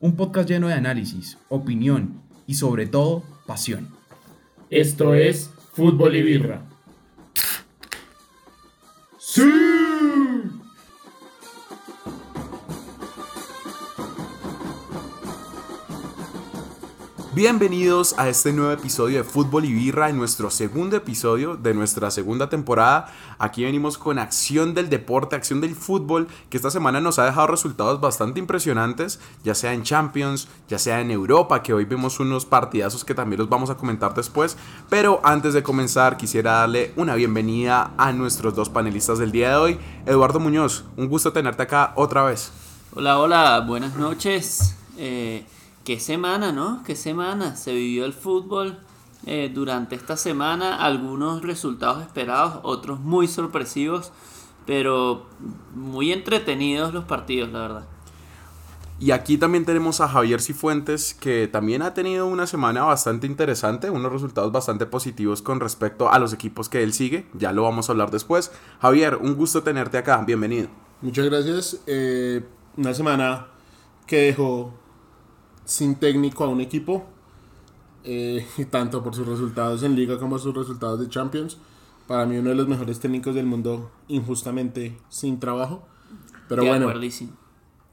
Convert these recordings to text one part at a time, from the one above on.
un podcast lleno de análisis, opinión y sobre todo pasión. Esto es Fútbol y Birra. Bienvenidos a este nuevo episodio de Fútbol y Birra, en nuestro segundo episodio de nuestra segunda temporada. Aquí venimos con acción del deporte, acción del fútbol, que esta semana nos ha dejado resultados bastante impresionantes, ya sea en Champions, ya sea en Europa, que hoy vemos unos partidazos que también los vamos a comentar después. Pero antes de comenzar, quisiera darle una bienvenida a nuestros dos panelistas del día de hoy. Eduardo Muñoz, un gusto tenerte acá otra vez. Hola, hola, buenas noches. Eh, qué semana, ¿no? Qué semana. Se vivió el fútbol eh, durante esta semana. Algunos resultados esperados, otros muy sorpresivos, pero muy entretenidos los partidos, la verdad. Y aquí también tenemos a Javier Cifuentes, que también ha tenido una semana bastante interesante, unos resultados bastante positivos con respecto a los equipos que él sigue. Ya lo vamos a hablar después. Javier, un gusto tenerte acá. Bienvenido. Muchas gracias. Eh, una semana que dejó sin técnico a un equipo, eh, tanto por sus resultados en liga como sus resultados de Champions. Para mí uno de los mejores técnicos del mundo, injustamente sin trabajo. Pero bueno.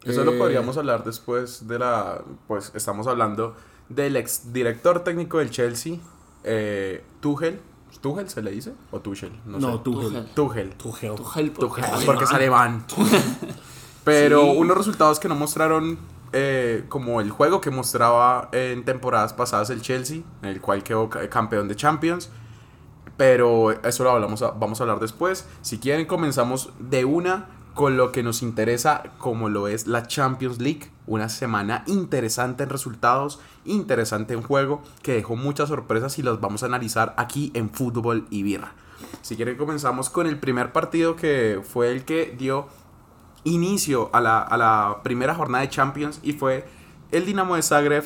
Eso lo eh, podríamos hablar después de la... Pues estamos hablando del ex director técnico del Chelsea, eh, Tuchel. ¿Tuchel se le dice? ¿O Tuchel? No, no Tuchel. Tuchel. Tuchel. Tuchel. Tuchel. Porque es alemán. Pero unos resultados que no mostraron eh, como el juego que mostraba en temporadas pasadas el Chelsea, en el cual quedó campeón de Champions. Pero eso lo hablamos vamos a hablar después. Si quieren, comenzamos de una con lo que nos interesa, como lo es la Champions League. Una semana interesante en resultados, interesante en juego, que dejó muchas sorpresas y las vamos a analizar aquí en Fútbol y Birra. Si quieren, comenzamos con el primer partido que fue el que dio inicio a la, primera jornada de Champions y fue el Dinamo de Zagreb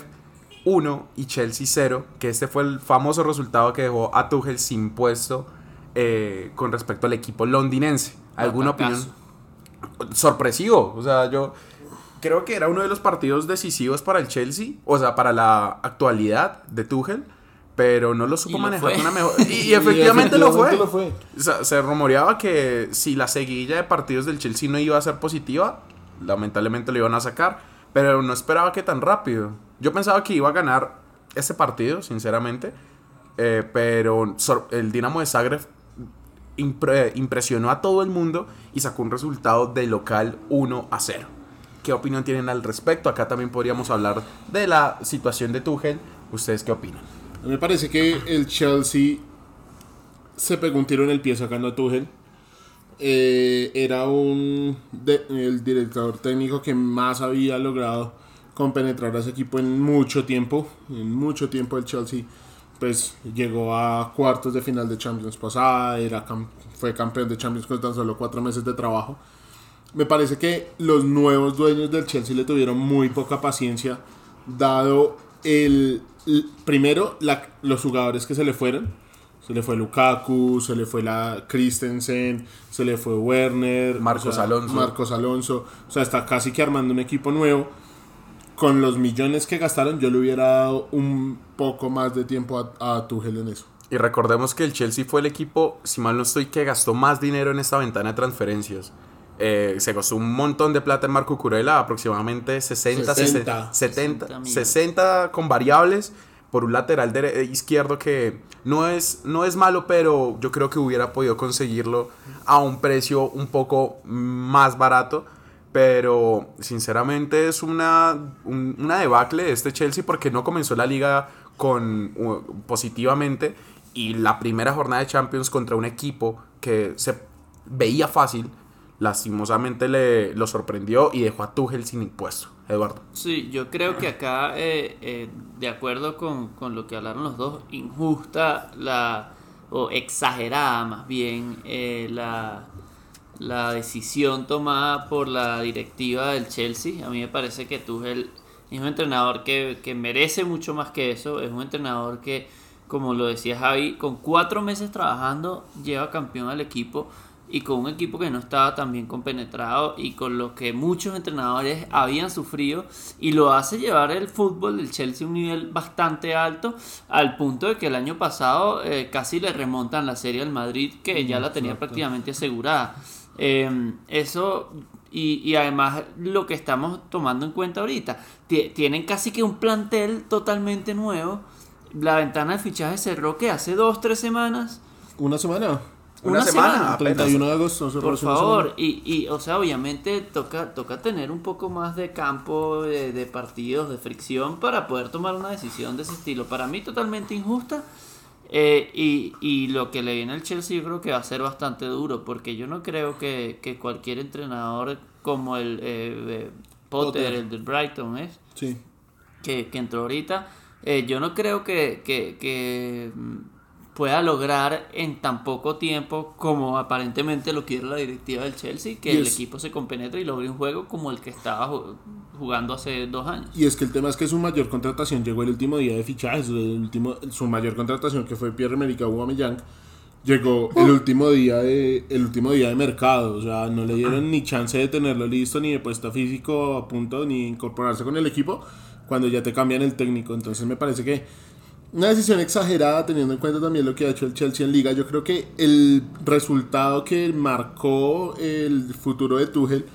1 y Chelsea 0, que este fue el famoso resultado que dejó a Tuchel sin puesto eh, con respecto al equipo londinense. ¿Alguna opinión? Sorpresivo, o sea, yo creo que era uno de los partidos decisivos para el Chelsea, o sea, para la actualidad de Tuchel pero no lo supo manejar una mejor. Y, efectivamente, lo fue. se rumoreaba que si la seguilla de partidos del Chelsea no iba a ser positiva, lamentablemente lo iban a sacar, pero no esperaba que tan rápido. Yo pensaba que iba a ganar ese partido, sinceramente, eh, pero el Dinamo de Zagreb impresionó a todo el mundo y sacó un resultado de local 1 a 0. ¿Qué opinión tienen al respecto? Acá también podríamos hablar de la situación de Tuchel. ¿Ustedes qué opinan? Me parece que el Chelsea se pegó un tiro en el pie sacando a Tuchel. Eh, era un el director técnico que más había logrado compenetrar a ese equipo en mucho tiempo. En mucho tiempo el Chelsea pues llegó a cuartos de final de Champions pasada, era fue campeón de Champions con tan solo cuatro meses de trabajo. Me parece que los nuevos dueños del Chelsea le tuvieron muy poca paciencia, dado el, primero, los jugadores que se le fueron. Se le fue Lukaku, se le fue la Christensen, se le fue Werner, Marcos Alonso. Marcos Alonso. O sea, está casi que armando un equipo nuevo. Con los millones que gastaron, yo le hubiera dado un poco más de tiempo a, a Tuchel en eso. Y recordemos que el Chelsea fue el equipo, si mal no estoy, que gastó más dinero en esta ventana de transferencias. Eh, se costó un montón de plata en Marco Curela, aproximadamente 60, 60. 70, 60 con variables por un lateral de, izquierdo que no es, no es malo, pero yo creo que hubiera podido conseguirlo a un precio un poco más barato. Pero sinceramente es una, una debacle este Chelsea porque no comenzó la liga con, positivamente y la primera jornada de Champions contra un equipo que se veía fácil lastimosamente le lo sorprendió y dejó a Tuchel sin impuesto. Eduardo. Sí, yo creo que acá, eh, eh, de acuerdo con, con, lo que hablaron los dos, injusta la o exagerada más bien eh, la, la decisión tomada por la directiva del Chelsea. A mí me parece que Tuchel es un entrenador que, que merece mucho más que eso. Es un entrenador que, como lo decía Javi, con cuatro meses trabajando lleva campeón al equipo y con un equipo que no estaba tan bien compenetrado y con lo que muchos entrenadores habían sufrido y lo hace llevar el fútbol del Chelsea a un nivel bastante alto al punto de que el año pasado eh, casi le remontan la serie al Madrid que ya la tenía prácticamente asegurada. Eh, eso y, y, además lo que estamos tomando en cuenta ahorita, tienen casi que un plantel totalmente nuevo. La ventana de fichaje cerró que hace dos, tres semanas. Una semana. Una, semana, 31 de agosto. Por favor, y, y, o sea, obviamente toca, toca tener un poco más de campo de, de, partidos, de fricción para poder tomar una decisión de ese estilo. Para mí totalmente injusta. Eh, y, y, lo que le viene al Chelsea yo creo que va a ser bastante duro, porque yo no creo que, que cualquier entrenador como el eh, Potter, Potter, el del Brighton es, sí. que, que entró ahorita, eh, yo no creo que, que, que pueda lograr en tan poco tiempo como aparentemente lo quiere la directiva del Chelsea, que el equipo se compenetre y logre un juego como el que estaba jugando hace dos años. Y es que el tema es que su mayor contratación llegó el último día de fichajes, el último, su mayor contratación que fue Pierre-Emerick Aubameyang, llegó el último día de el último día de mercado, o sea, no le dieron ni chance de tenerlo listo ni de puesto físico a punto ni incorporarse con el equipo cuando ya te cambian el técnico, entonces me parece que una decisión exagerada teniendo en cuenta también lo que ha hecho el Chelsea en liga. Yo creo que el resultado que marcó el futuro de Tuchel,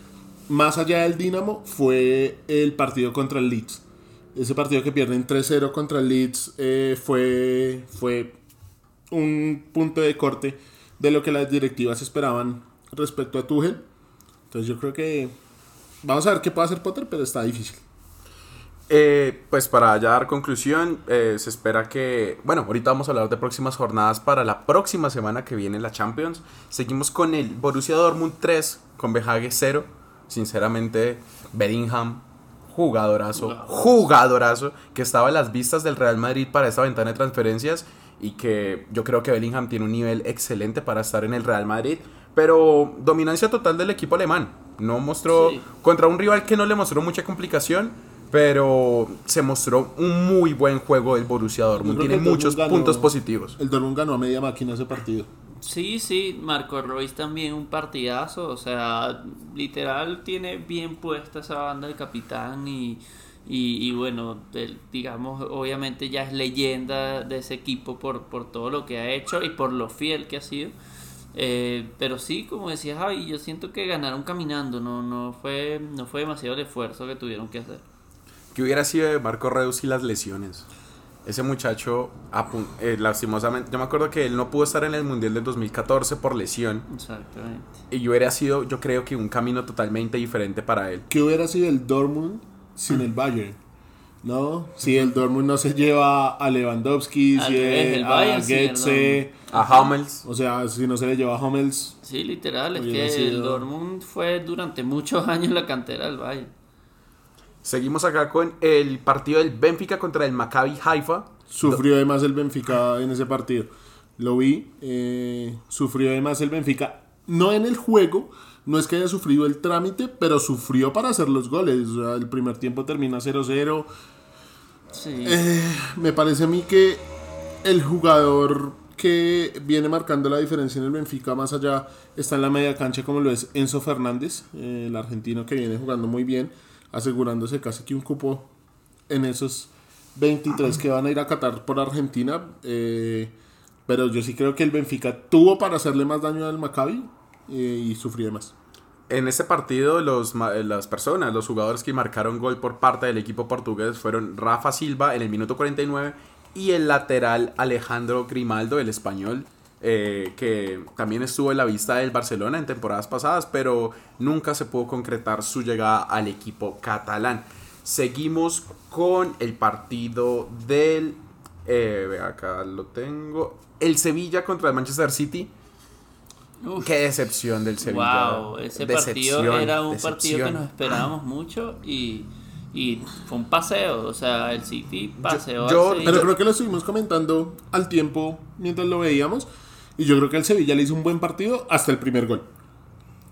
más allá del Dinamo, fue el partido contra el Leeds. Ese partido que pierden 3-0 contra el Leeds eh, fue, fue un punto de corte de lo que las directivas esperaban respecto a Tuchel. Entonces yo creo que vamos a ver qué puede hacer Potter, pero está difícil. Eh, pues para ya dar conclusión, eh, se espera que, bueno, ahorita vamos a hablar de próximas jornadas para la próxima semana que viene la Champions. Seguimos con el Borussia Dortmund 3, con Behage 0. Sinceramente, Bellingham, jugadorazo, jugadorazo, que estaba en las vistas del Real Madrid para esta ventana de transferencias y que yo creo que Bellingham tiene un nivel excelente para estar en el Real Madrid, pero dominancia total del equipo alemán. No mostró sí. contra un rival que no le mostró mucha complicación pero se mostró un muy buen juego del Borussia Dortmund. Tiene muchos ganó, puntos positivos. El Dortmund ganó a media máquina ese partido. Sí, sí, Marco Royce también un partidazo. O sea, literal tiene bien puesta esa banda del capitán y, y, y bueno, el, digamos, obviamente ya es leyenda de ese equipo por, por todo lo que ha hecho y por lo fiel que ha sido. Eh, pero sí, como decía Javi, yo siento que ganaron caminando, no, no, fue, no fue demasiado el esfuerzo que tuvieron que hacer que hubiera sido de Marco Reus y las lesiones. Ese muchacho, eh, lastimosamente, yo me acuerdo que él no pudo estar en el Mundial del 2014 por lesión. Exactamente. Y hubiera sido, yo creo que un camino totalmente diferente para él. ¿Qué hubiera sido el Dortmund sin el Bayern? ¿No? Si el Dortmund no se lleva a Lewandowski, Al si revés, el a Bayern sí, Goetze, A Hummels. o sea, si no se le lleva a Hummels, Sí, literal, es que el sido- Dortmund fue durante muchos años la cantera del Bayern. Seguimos acá con el partido del Benfica contra el Maccabi Haifa. sufrió además el Benfica en ese partido. Lo vi, eh, sufrió además el Benfica, no en el juego, no es que haya sufrido el trámite, pero sufrió para hacer los goles. O sea, el primer tiempo termina 0-0. Sí. Eh, me parece a mí que el jugador que viene marcando la diferencia en el Benfica más allá está en la media cancha como lo es Enzo Fernández, eh, el argentino que viene jugando muy bien, asegurándose casi que un cupo en esos 23 que van a ir a Qatar por Argentina. eh, pero yo sí creo que el Benfica tuvo para hacerle más daño al Maccabi eh, y sufrió más. En este partido, los, ma- las personas, los jugadores que marcaron gol por parte del equipo portugués fueron Rafa Silva en el minuto 49 y el lateral Alejandro Grimaldo, el español, eh, que también estuvo en la vista del Barcelona en temporadas pasadas, pero nunca se pudo concretar su llegada al equipo catalán. Seguimos con el partido del... eh, ve acá lo tengo. El Sevilla contra el Manchester City. Uf. Qué decepción del Sevilla. Wow, ese Decepción, partido era un partido que nos esperábamos mucho y, y fue un paseo. O sea, el City paseó. yo- al Pero creo que lo estuvimos comentando al tiempo mientras lo veíamos. Y yo creo que el Sevilla le hizo un buen partido hasta el primer gol.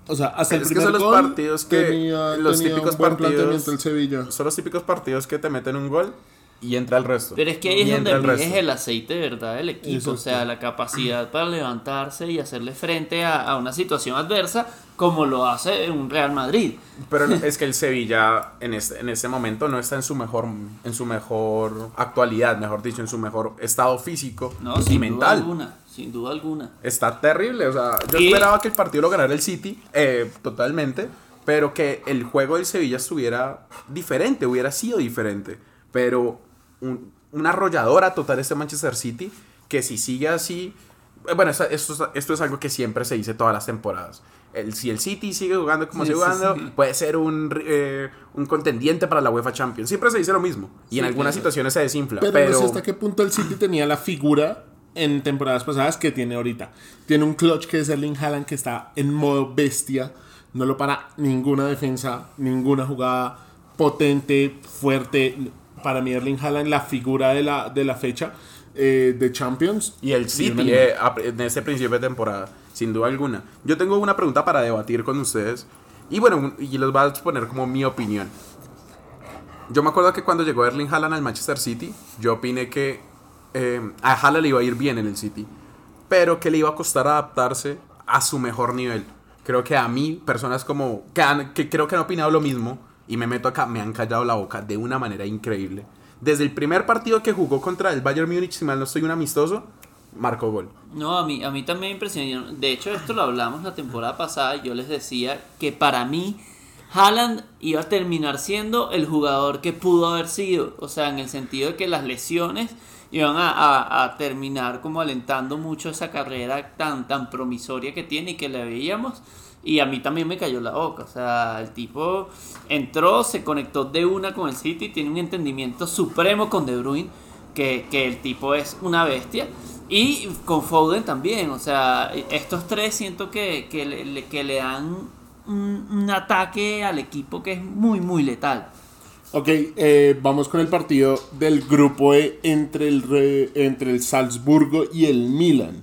O sea, hasta el Es que primer son los gol partidos que- tenía, los tenía típicos un buen partidos- planteamiento el Sevilla. Son los típicos partidos que te meten un gol y entra el resto. Pero es que ahí es donde el resto. el aceite verdad del equipo, Exacto. o sea, la capacidad para levantarse y hacerle frente a, a una situación adversa como lo hace un Real Madrid. Pero es que el Sevilla en este, en este momento no está en su mejor en su mejor actualidad, mejor dicho, en su mejor estado físico No, y sin duda mental. alguna, sin duda alguna. Está terrible, o sea, yo Y- esperaba que el partido lo ganara el City, eh, totalmente, pero que el juego del Sevilla estuviera diferente, hubiera sido diferente. Pero un- una arrolladora total este Manchester City, que si sigue así, eh, bueno, esto, esto, es- esto es algo que siempre se dice todas las temporadas. El, si el City sigue jugando como Sí, sigue sí, jugando, sí. puede ser un, eh, un contendiente para la UEFA Champions. Siempre se dice lo mismo. Y Sí, en algunas claro. situaciones se desinfla. Pero, Pero, no sé hasta qué punto el City tenía la figura en temporadas pasadas que tiene ahorita. Tiene un clutch que es Erling Haaland que está en modo bestia. No lo para ninguna defensa, ninguna jugada potente, fuerte. Para mí Erling Haaland la figura de la, de la fecha eh, de Champions. Y el City eh, en este principio de temporada, sin duda alguna. Yo tengo una pregunta para debatir con ustedes. Y bueno, y les voy a exponer como mi opinión. Yo me acuerdo que cuando llegó Erling Haaland al Manchester City, yo opiné que eh, a Haaland le iba a ir bien en el City, pero que le iba a costar adaptarse a su mejor nivel. Creo que a mí, personas como que, han- que creo que han opinado lo mismo, y me meto acá, me han callado la boca de una manera increíble. Desde el primer partido que jugó contra el Bayern Múnich, si mal no estoy un amistoso, marcó gol. No, a mí, a mí también me impresionó. De hecho, esto lo hablamos la temporada pasada. Yo les decía que para mí Haaland iba a terminar siendo el jugador que pudo haber sido. O sea, en el sentido de que las lesiones iban a, a- terminar como alentando mucho esa carrera tan, tan promisoria que tiene y que le veíamos. Y a mí también me cayó la boca. O sea, el tipo entró, se conectó de una con el City, tiene un entendimiento supremo con De Bruyne, que, el tipo es una bestia. Y con Foden también. O sea, estos tres siento que, le, dan un ataque al equipo que es muy, muy letal. Ok, eh, vamos con el partido del grupo E entre el, re- entre el Salzburgo y el Milan.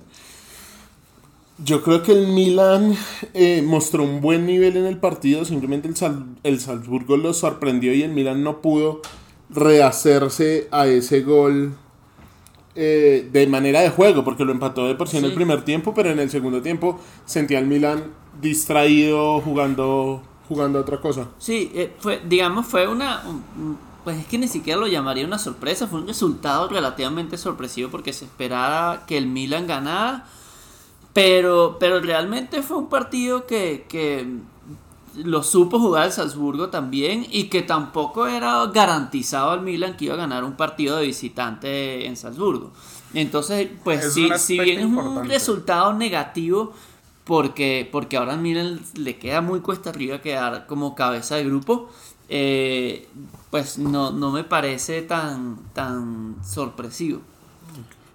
Yo creo que el Milan eh, mostró un buen nivel en el partido, simplemente el, Sal- el Salzburgo lo sorprendió y el Milan no pudo rehacerse a ese gol eh, de manera de juego, porque lo empató de por sí en el primer tiempo, pero en el segundo tiempo sentía al Milan distraído jugando, jugando a otra cosa. Sí, eh, fue, digamos, fue una. un- un- Pues es que ni siquiera lo llamaría una sorpresa, fue un resultado relativamente sorpresivo porque se esperaba que el Milan ganara, pero, pero realmente fue un partido que, que lo supo jugar el Salzburgo también y que tampoco era garantizado al Milan que iba a ganar un partido de visitante en Salzburgo. Entonces, pues Es sí, si bien es un importante. resultado negativo, porque, porque ahora Milan le queda muy cuesta arriba quedar como cabeza de grupo, eh, pues no, no me parece tan, tan sorpresivo.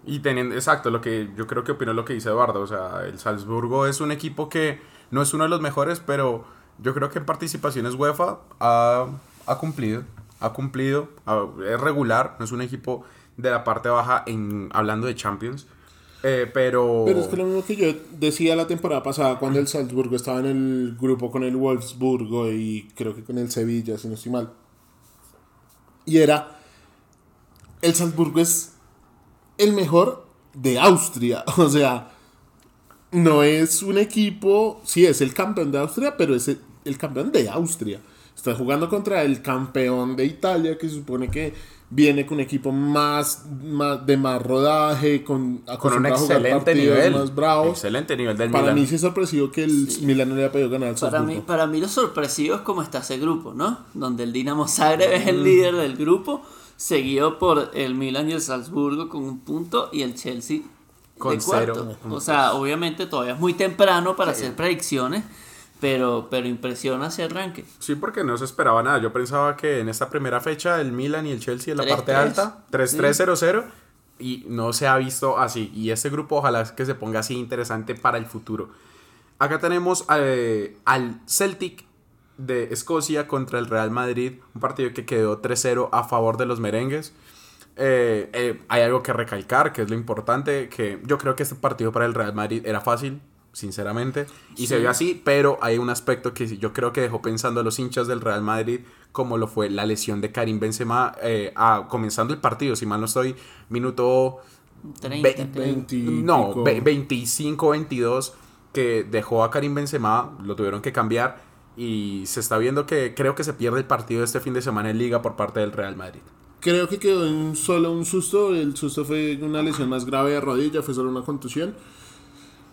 Y teniendo, exacto, lo que yo creo que opino lo que dice Eduardo. O sea, el Salzburgo es un equipo que no es uno de los mejores, pero yo creo que en participaciones UEFA ha, ha cumplido. Ha cumplido, es regular, no es un equipo de la parte baja en hablando de Champions. Eh, pero. Pero es que lo mismo que yo decía la temporada pasada cuando el Salzburgo estaba en el grupo con el Wolfsburgo y creo que con el Sevilla, si no estoy mal. Y era, el Salzburgo es el mejor de Austria. O sea, no es un equipo, sí es el campeón de Austria, pero es el, el campeón de Austria. Está jugando contra el campeón de Italia, que se supone que viene con un equipo más, más de más rodaje, con, con un excelente nivel. más bravos. Excelente nivel del Para Milan. mí sí es sorpresivo que el Milan no le haya podido ganar al Para mí, Salzburgo. para mí lo sorpresivo es cómo está ese grupo, ¿no? Donde el Dinamo Zagreb es el líder del grupo, seguido por el Milan y el Salzburgo con un punto y el Chelsea Con de cuarto. cero. O sea, obviamente todavía es muy temprano para hacer predicciones, pero, pero impresiona ese arranque. Sí, porque no se esperaba nada. Yo pensaba que en esta primera fecha el Milan y el Chelsea en la 3-3. parte alta, 3-3-0-0, y no se ha visto así. Y este grupo ojalá es que se ponga así interesante para el futuro. Acá tenemos eh, al Celtic de Escocia contra el Real Madrid, un partido que quedó 3-0 a favor de los merengues. Eh, eh, hay algo que recalcar, que es lo importante, que yo creo que este partido para el Real Madrid era fácil. Sinceramente. Y se vio así, pero hay un aspecto que yo creo que dejó pensando a los hinchas del Real Madrid, como lo fue la lesión de Karim Benzema eh, a- comenzando el partido, si mal no estoy, minuto 30, Ve- creo. 20 y no, pico. ve- 25, 22, que dejó a Karim Benzema, lo tuvieron que cambiar y se está viendo que creo que se pierde el partido este fin de semana en Liga por parte del Real Madrid. Creo que quedó en solo un susto. El susto fue una lesión más grave de rodilla, fue solo una contusión.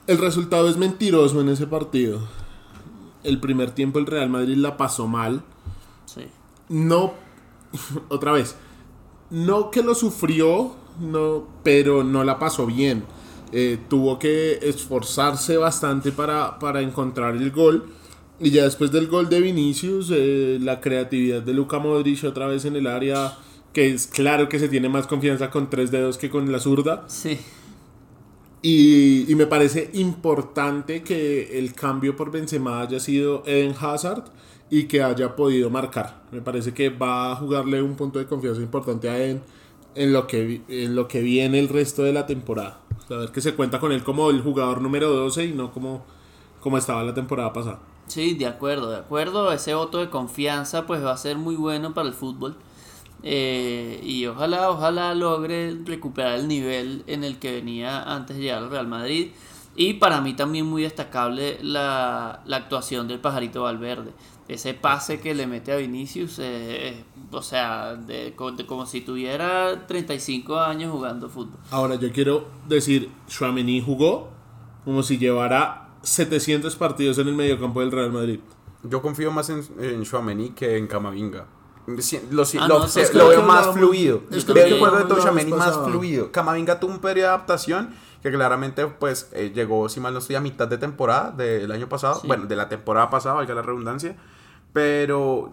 El resultado es mentiroso en ese partido. El primer tiempo el Real Madrid la pasó mal. Sí. No, otra vez, no que lo sufrió, no, pero no la pasó bien. Eh, tuvo que esforzarse bastante para, para encontrar el gol. Y ya después del gol de Vinicius, eh, la creatividad de Luka Modric otra vez en el área, que es claro que se tiene más confianza con tres dedos que con la zurda. Sí. Y, y me parece importante que el cambio por Benzema haya sido Eden Hazard y que haya podido marcar. Me parece que va a jugarle un punto de confianza importante a Eden en lo que, en lo que viene el resto de la temporada. Saber que se cuenta con él como el jugador número 12 y no como, como estaba la temporada pasada. Sí, de acuerdo, de acuerdo. Ese voto de confianza pues va a ser muy bueno para el fútbol. Eh, y ojalá, ojalá logre recuperar el nivel en el que venía antes de llegar al Real Madrid. Y para mí también muy destacable la, la actuación del pajarito Valverde. Ese pase que le mete a Vinicius, eh, eh, o sea, de- de como si tuviera 35 años jugando fútbol. Ahora yo quiero decir, Chouameni jugó como si llevara 700 partidos en el mediocampo del Real Madrid. Yo confío más en, en Chouameni que en Camavinga. Lo, Ah, lo- no, se- lo veo más fluido. es que Veo el juego de vez más fluido. Camavinga tuvo un periodo de adaptación que claramente pues eh, llegó, si mal no estoy, a mitad de temporada del año pasado. Sí. Bueno, de la temporada pasada, valga la redundancia. Pero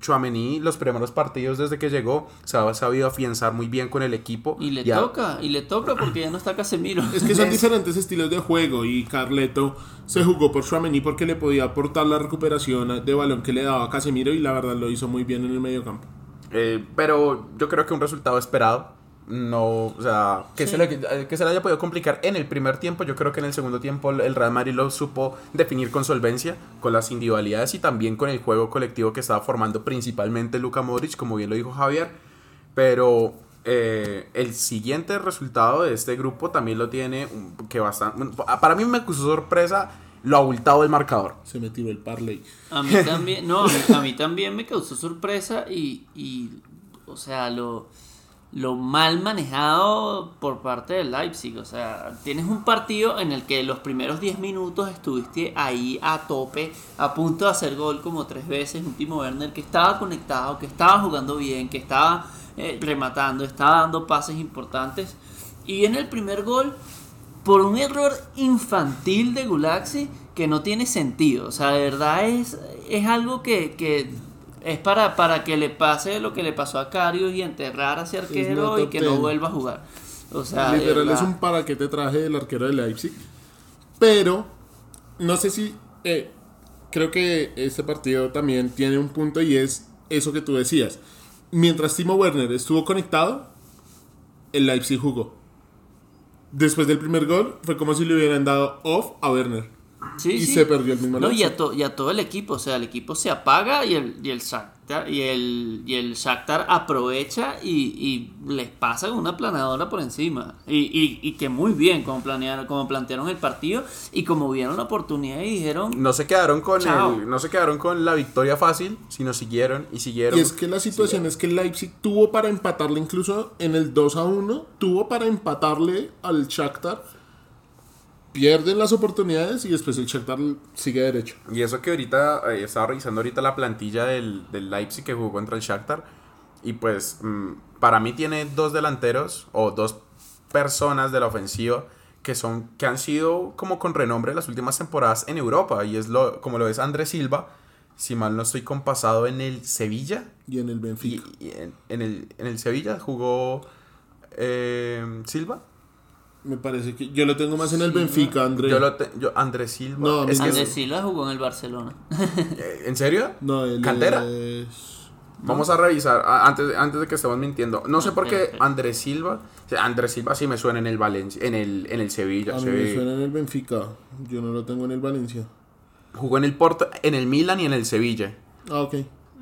Chouameni, los primeros partidos desde que llegó, se ha sabido afianzar muy bien con el equipo. Y le Ya- toca, y le toca porque ya no está Casemiro. Es que son diferentes estilos de juego y Carleto se jugó por Chouameni porque le podía aportar la recuperación de balón que le daba Casemiro y la verdad lo hizo muy bien en el medio campo. Eh, pero yo creo que un resultado esperado. No, o sea, que, se le, eh, que se le haya podido complicar en el primer tiempo. Yo creo que en el segundo tiempo el Real Madrid lo supo definir con solvencia, con las individualidades y también con el juego colectivo que estaba formando principalmente Luka Modric, como bien lo dijo Javier. Pero eh, el siguiente resultado de este grupo también lo tiene que bastante. para mí me causó sorpresa lo abultado del marcador. Se me tiró el parlay. A mí también, no, a mí, a mí también me causó sorpresa y, y, o sea, lo, lo mal manejado por parte del Leipzig. O sea, tienes un partido en el que los primeros 10 minutos estuviste ahí a tope, a punto de hacer gol como tres veces. Un Timo Werner que estaba conectado, que estaba jugando bien, que estaba eh, rematando, estaba dando pases importantes. Y en el primer gol por un error infantil de Gulaxi que no tiene sentido. O sea, de verdad es, es algo que, que es para, para que le pase lo que le pasó a Carius y enterrar a ese arquero y que no vuelva a jugar. O sea, Literal es un para que te traje del arquero de Leipzig. Pero no sé si eh, creo que este partido también tiene un punto y es eso que tú decías. Mientras Timo Werner estuvo conectado, el Leipzig jugó. Después del primer gol fue como si le hubieran dado off a Werner. Sí, y sí. se perdió el mismo No, y a, to- y a todo el equipo, o sea, el equipo se apaga y el, y el Shakhtar, y el, y el Shakhtar aprovecha y, y les pasa con una planadora por encima. Y, y, y que muy bien como, planearon, como plantearon el partido y como vieron la oportunidad y dijeron, No se quedaron con el- no se quedaron con la victoria fácil, sino siguieron y siguieron. Y es que la situación es que el Leipzig tuvo para empatarle incluso en el 2 a 1, tuvo para empatarle al Shakhtar. Pierden las oportunidades y después el Shakhtar sigue derecho. Y eso que ahorita, eh, estaba revisando ahorita la plantilla del, del Leipzig que jugó contra el Shakhtar. Y pues, mm, para mí tiene dos delanteros o dos personas de la ofensiva que son que han sido como con renombre las últimas temporadas en Europa. Y es lo, como lo es Andrés Silva, si mal no estoy compasado en el Sevilla. Y en el Y, Benfica. y en, en el, en el Sevilla jugó eh, Silva. Me parece que yo lo tengo más en el Sí, Benfica, André. Yo lo te- yo, Andrés Silva. No, es que es- Silva jugó en el Barcelona. eh, ¿En serio? No, él ¿Cantera? es... Vamos a revisar antes, antes de que estemos mintiendo. No sé Ah, por qué espera. Andrés Silva. o sea, Andrés Silva sí me suena en el Valencia, en el, en el Sevilla. A mí me suena en el Benfica. Yo no lo tengo en el Valencia. Jugó en el Porto, en el Milan y en el Sevilla. Ah, ok.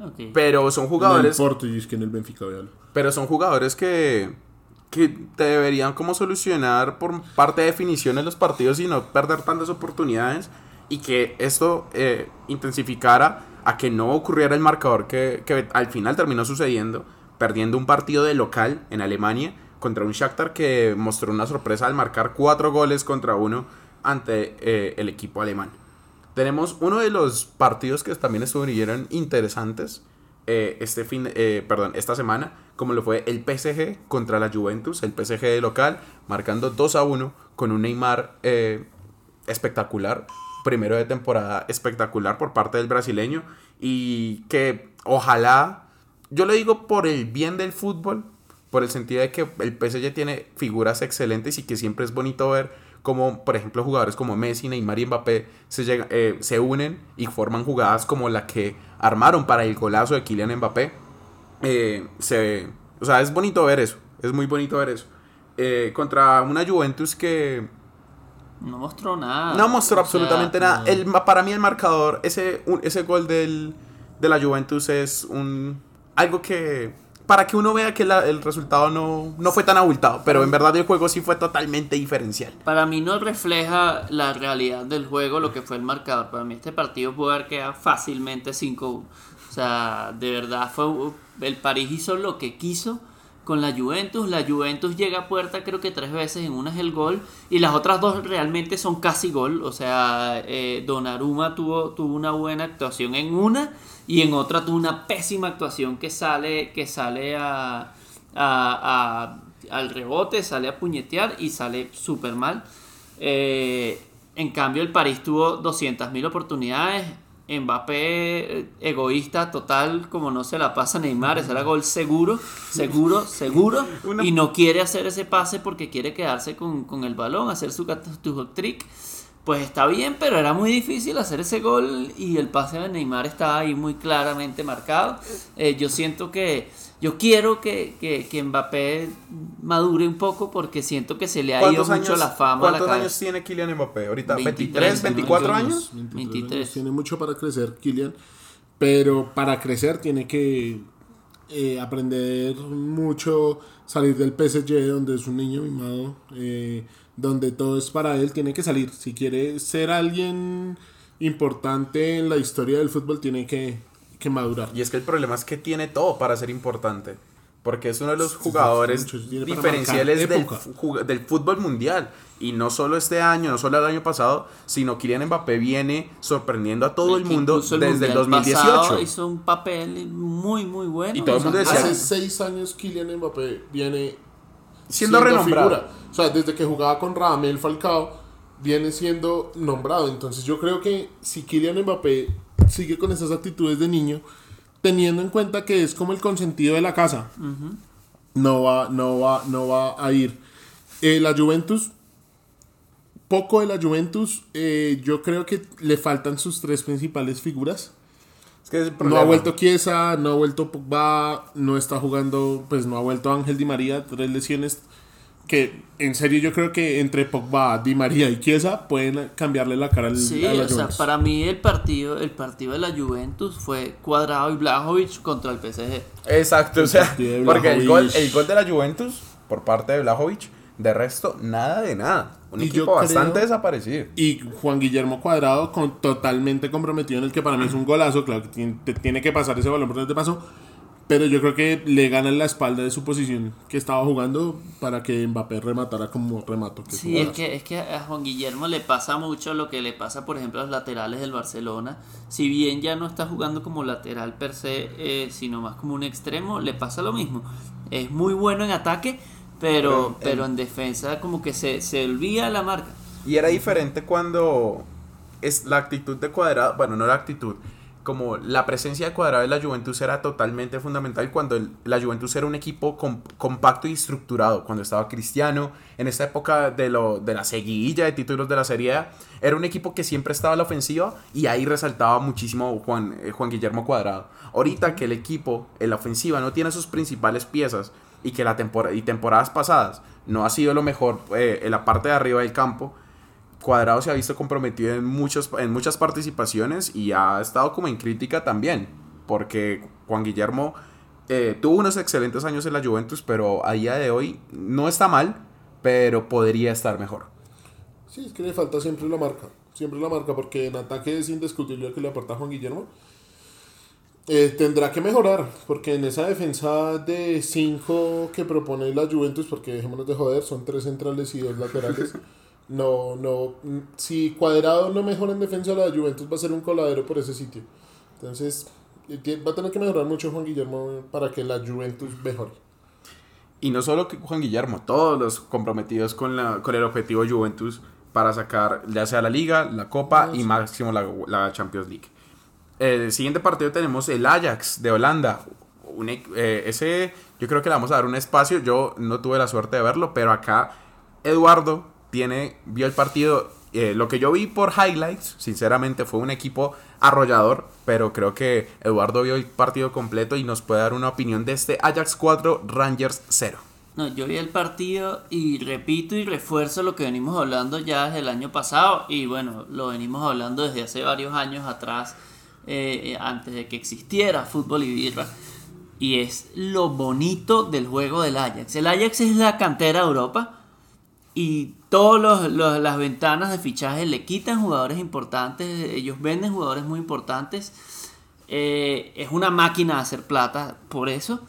Ok. Pero son En el jugadores. Porto y es que en el Benfica, véalo. Pero son jugadores que, que te deberían como solucionar por parte de definición en los partidos y no perder tantas oportunidades y que esto eh, intensificara a que no ocurriera el marcador que, que al final terminó sucediendo, perdiendo un partido de local en Alemania contra un Shakhtar que mostró una sorpresa al marcar cuatro goles contra uno ante eh, el equipo alemán. Tenemos uno de los partidos que también estuvieron interesantes eh, este fin, eh, perdón, esta semana, como lo fue el PSG contra la Juventus, el PSG de local, marcando 2 a 1 con un Neymar eh, espectacular, primero de temporada espectacular por parte del brasileño y que ojalá, yo le digo por el bien del fútbol, por el sentido de que el PSG tiene figuras excelentes y que siempre es bonito ver como, por ejemplo, jugadores como Messi, Neymar y Mbappé se, llega- eh, se unen y forman jugadas como la que armaron para el golazo de Kylian Mbappé. Eh, se, o sea, es bonito ver eso, es muy bonito ver eso. Eh, contra una Juventus que No mostró nada. no mostró absolutamente sea, nada. El, para mí el marcador, ese, un- ese gol del, de la Juventus es un algo que... Para que uno vea que la- el resultado no, no fue tan abultado, pero en verdad el juego sí fue totalmente diferencial. Para mí no refleja la realidad del juego lo que fue el marcador. Para mí este partido pudo haber quedado fácilmente 5-1. O sea, de verdad fue el París hizo lo que quiso con la Juventus. La Juventus llega a puerta creo que tres veces, en una es el gol y las otras dos realmente son casi gol. O sea, eh, Donnarumma tuvo, tuvo una buena actuación en una y en otra tuvo una pésima actuación que sale, que sale a, a- a- al rebote, sale a puñetear y sale súper mal. Eh, en cambio, el París tuvo 200.000 oportunidades. Mbappé, egoísta total, como no se la pasa a Neymar, ese era gol seguro, seguro, seguro. Una- Y no quiere hacer ese pase porque quiere quedarse con, con el balón, hacer su su trick. Pues está bien, pero era muy difícil hacer ese gol y el pase de Neymar estaba ahí muy claramente marcado. Eh, yo siento que, yo quiero que, que, que Mbappé madure un poco porque siento que se le ha ido mucho la fama a la ¿Cuántos cabeza. años tiene Kylian Mbappé? Ahorita, 23, 23, 24 ¿no? años. 23 23. años, Tiene mucho para crecer, Kylian. Pero para crecer tiene que eh, aprender mucho, salir del PSG, donde es un niño mimado, eh, donde todo es para él. Tiene que salir. Si quiere ser alguien importante en la historia del fútbol, tiene que, que madurar. Y es que el problema es que tiene todo para ser importante. Porque es uno de los jugadores tiene para diferenciales del, del fútbol mundial. Y no solo este año, no solo el año pasado, sino Kylian Mbappé viene sorprendiendo a todo el Que mundo incluso desde el Mundial pasado 2018. hizo un papel muy, muy bueno. Y todo el mundo decía- Hace seis años Kylian Mbappé viene Siendo renombrado. figura. O sea, desde que jugaba con Radamel Falcao, viene siendo nombrado. Entonces yo creo que si Kylian Mbappé sigue con esas actitudes de niño, teniendo en cuenta que es como el consentido de la casa, no, va, no, va, no va a ir. Eh, la Juventus, poco de la Juventus, eh, yo creo que le faltan sus tres principales figuras. Es que es el No ha vuelto Chiesa, no ha vuelto Pogba, no está jugando, pues no ha vuelto Ángel Di María, tres lesiones que en serio yo creo que entre Pogba, Di María y Chiesa pueden cambiarle la cara al, Sí, a la o sea, para mí el partido, el partido de la Juventus fue Cuadrado y Blajovic contra el PSG. Exacto, o sea, porque el gol, el gol de la Juventus por parte de Blajovic, de resto, nada de nada. Un Y equipo bastante creo- desaparecido. Y Juan Guillermo Cuadrado con totalmente comprometido en el que para mí es un golazo, claro que tiene, te tiene que pasar ese balón por donde te pasó, pero yo creo que le gana en la espalda de su posición que estaba jugando para que Mbappé rematara como remato. que Sí, es que, es que a Juan Guillermo le pasa mucho lo que le pasa, por ejemplo, a los laterales del Barcelona. Si bien ya no está jugando como lateral per se, eh, sino más como un extremo, le pasa lo mismo. Es muy bueno en ataque, pero, Pero, pero en defensa como que se, se olvida la marca. Y era diferente cuando es la actitud de cuadrado, bueno, no la actitud, como la presencia de Cuadrado en la Juventus era totalmente fundamental cuando la Juventus era un equipo com- compacto y estructurado, cuando estaba Cristiano, en esta época de, lo, de la seguidilla de títulos de la Serie A, era un equipo que siempre estaba a la ofensiva y ahí resaltaba muchísimo Juan, eh, Juan Guillermo Cuadrado. Ahorita que el equipo en la ofensiva no tiene sus principales piezas y que la temporada y temporadas pasadas no ha sido lo mejor eh, en la parte de arriba del campo, Cuadrado se ha visto comprometido en, muchos, en muchas participaciones y ha estado como en crítica también, porque Juan Guillermo eh, tuvo unos excelentes años en la Juventus, pero a día de hoy no está mal, pero podría estar mejor. Sí, es que le falta siempre la marca. Siempre la marca, porque en ataque es indiscutible que le aporta Juan Guillermo. Eh, tendrá que mejorar, porque en esa defensa de 5 que propone la Juventus, porque dejémonos de joder, son tres centrales y dos laterales. No, no. mm, Si Cuadrado no mejora en defensa, la Juventus va a ser un coladero por ese sitio. Entonces, eh, va a tener que mejorar mucho Juan Guillermo para que la Juventus mejore. Y no solo que Juan Guillermo, todos los comprometidos con, la, con el objetivo Juventus para sacar ya sea la Liga, la Copa y máximo la, la Champions League. El siguiente partido tenemos el Ajax de Holanda. Un eh, ese yo creo que le vamos a dar un espacio. Yo no tuve la suerte de verlo, pero acá Eduardo tiene, vio el partido. eh, lo que yo vi por highlights, sinceramente, fue un equipo arrollador, pero creo que Eduardo vio el partido completo y nos puede dar una opinión de este Ajax 4, Rangers 0. No, yo vi el partido y repito y refuerzo lo que venimos hablando ya desde el año pasado y bueno, lo venimos hablando desde hace varios años atrás, eh, eh, antes de que existiera fútbol y birra. Y es lo bonito del juego del Ajax. El Ajax es la cantera de Europa y todas las ventanas de fichaje le quitan jugadores importantes, ellos venden jugadores muy importantes. Eh, es una máquina de hacer plata por eso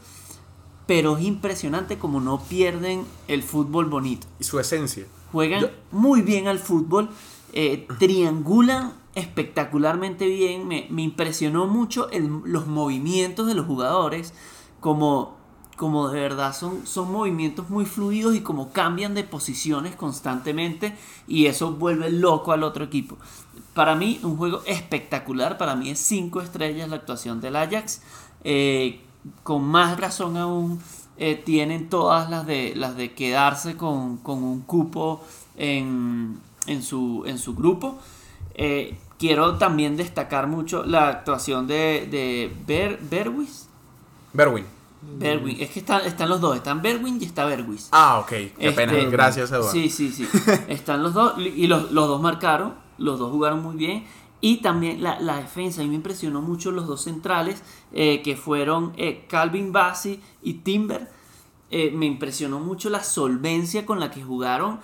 pero es impresionante como no pierden el fútbol bonito. Y su esencia. Juegan Yo- muy bien al fútbol, eh, triangulan espectacularmente bien. Me, me impresionó mucho el- los movimientos de los jugadores, como, como de verdad son, son movimientos muy fluidos y como cambian de posiciones constantemente y eso vuelve loco al otro equipo. Para mí, un juego espectacular. Para mí es 5 estrellas la actuación del Ajax. Eh, con más razón aún eh, tienen todas las de las de quedarse con, con un cupo en, en, su, en su grupo. Eh, quiero también destacar mucho la actuación de, de Ber, Berwis. Berwin. Berwin. Es que están, están los dos, están Berwin y está Berwis. Ah, ok. Qué Este, pena. Gracias, Eduardo. Sí, sí, sí. Están los dos y los, los dos marcaron, los dos jugaron muy bien. Y también la, la defensa, a mí me impresionó mucho los dos centrales eh, que fueron eh, Calvin Bassi y Timber. Eh, me impresionó mucho la solvencia con la que jugaron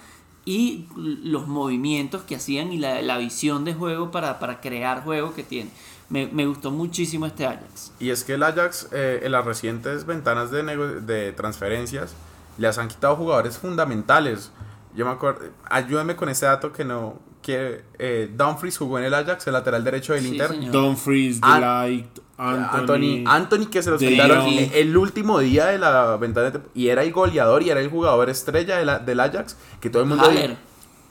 y los movimientos que hacían y la, la visión de juego para, para crear juego que tienen. Me, me gustó muchísimo este Ajax. Y es que el Ajax, eh, en las recientes ventanas de, nego- de transferencias, les han quitado jugadores fundamentales. Yo me acuerdo, ayúdame con ese dato que no, que eh, Dumfries jugó en el Ajax, el lateral derecho del Sí, Inter. señor. Dumfries, An- Delight, Anthony, Anthony. Anthony que se los quitaron el, el último día de la ventana y era el goleador y era el jugador estrella de la- del Ajax que todo el mundo Haller.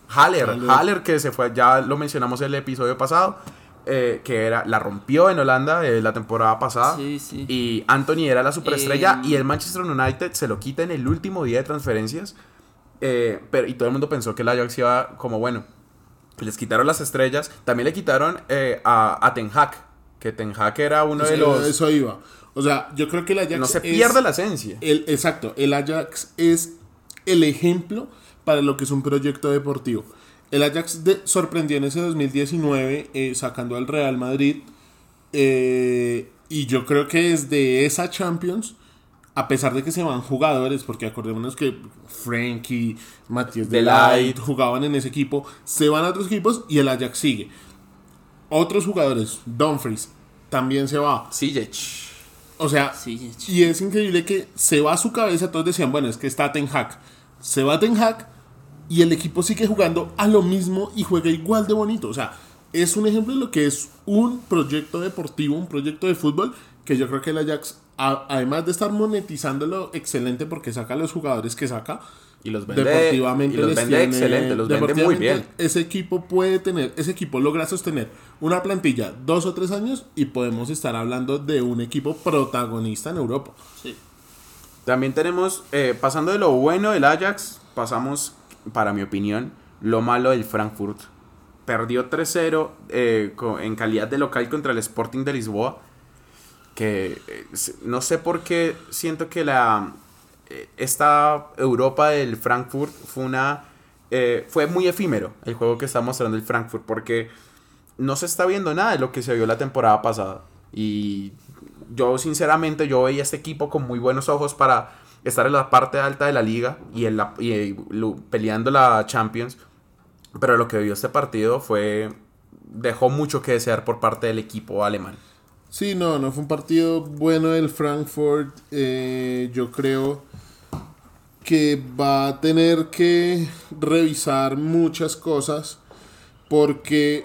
Haller, Haller. Haller, que se fue, ya lo mencionamos en el episodio pasado, eh, que era, la rompió en Holanda eh, la temporada pasada. Sí, sí. Y Anthony era la superestrella Eh, y el Manchester United se lo quita en el último día de transferencias. eh, pero, y todo el mundo pensó que el Ajax iba como bueno. Les quitaron las estrellas. También le quitaron eh, a, a Ten Hag, que Ten Hag era uno de los... Eso iba. O sea, yo creo que el Ajax no se es- pierde la esencia. El, exacto, el Ajax es el ejemplo para lo que es un proyecto deportivo. El Ajax de- sorprendió en ese 2019 eh, sacando al Real Madrid eh, y yo creo que desde esa Champions, a pesar de que se van jugadores, porque acordémonos que Frankie, Matías Delight jugaban en ese equipo, se van a otros equipos y el Ajax sigue. Otros jugadores, Dumfries, también se va. Ziyech. O sea, y es increíble que se va a su cabeza, todos decían, bueno, es que está Ten Hag. Se va Ten Hag y el equipo sigue jugando a lo mismo y juega igual de bonito. O sea, es un ejemplo de lo que es un proyecto deportivo, un proyecto de fútbol, que yo creo que el Ajax, a- además de estar monetizándolo excelente porque saca a los jugadores que saca, Y los vende, deportivamente y los les vende tiene- excelente, los vende muy bien. Ese equipo puede tener, ese equipo logra sostener una plantilla, dos o tres años, y podemos estar hablando de un equipo protagonista en Europa. Sí. También tenemos, eh, pasando de lo bueno del Ajax, pasamos, para mi opinión, lo malo del Frankfurt. Perdió 3-0 eh, en calidad de local contra el Sporting de Lisboa. Que eh, no sé por qué siento que la eh, esta Europa del Frankfurt fue una fue muy efímero el juego que está mostrando el Frankfurt porque no se está viendo nada de lo que se vio la temporada pasada y yo sinceramente yo veía este equipo con muy buenos ojos para estar en la parte alta de la liga y, en la, y, eh, peleando la Champions pero lo que vio este partido fue dejó mucho que desear por parte del equipo alemán Sí, no, no fue un partido bueno del Frankfurt. Eh, yo creo que va a tener que revisar muchas cosas porque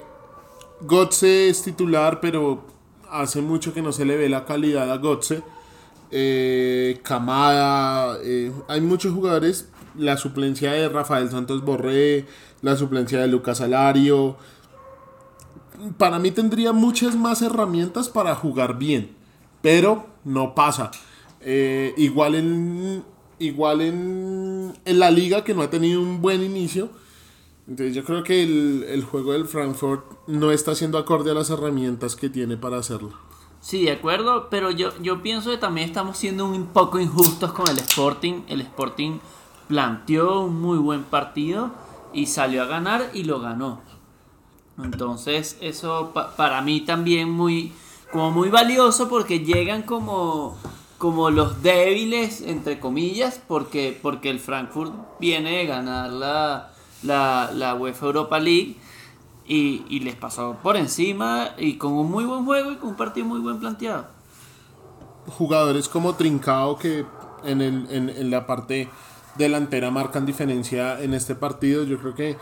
Gotze es titular, pero hace mucho que no se le ve la calidad a Gotze. Eh, Kamada, eh, hay muchos jugadores. La suplencia de Rafael Santos Borré, la suplencia de Lucas Alario, para mí tendría muchas más herramientas para jugar bien, pero no pasa. Eh, igual en igual en, en la liga que no ha tenido un buen inicio. Entonces yo creo que el, el juego del Frankfurt no está siendo acorde a las herramientas que tiene para hacerlo. Sí, de acuerdo, pero yo, yo pienso que también estamos siendo un poco injustos con el Sporting. El Sporting planteó un muy buen partido y salió a ganar y lo ganó. Entonces, eso pa- para mí también muy como muy valioso porque llegan como como los débiles entre comillas porque porque el Frankfurt viene de ganar la la, la UEFA Europa League y, y les pasó por encima y con un muy buen juego y con un partido muy buen planteado. Jugadores como Trincao que en, el, en, en la parte delantera marcan diferencia en este partido. Yo creo que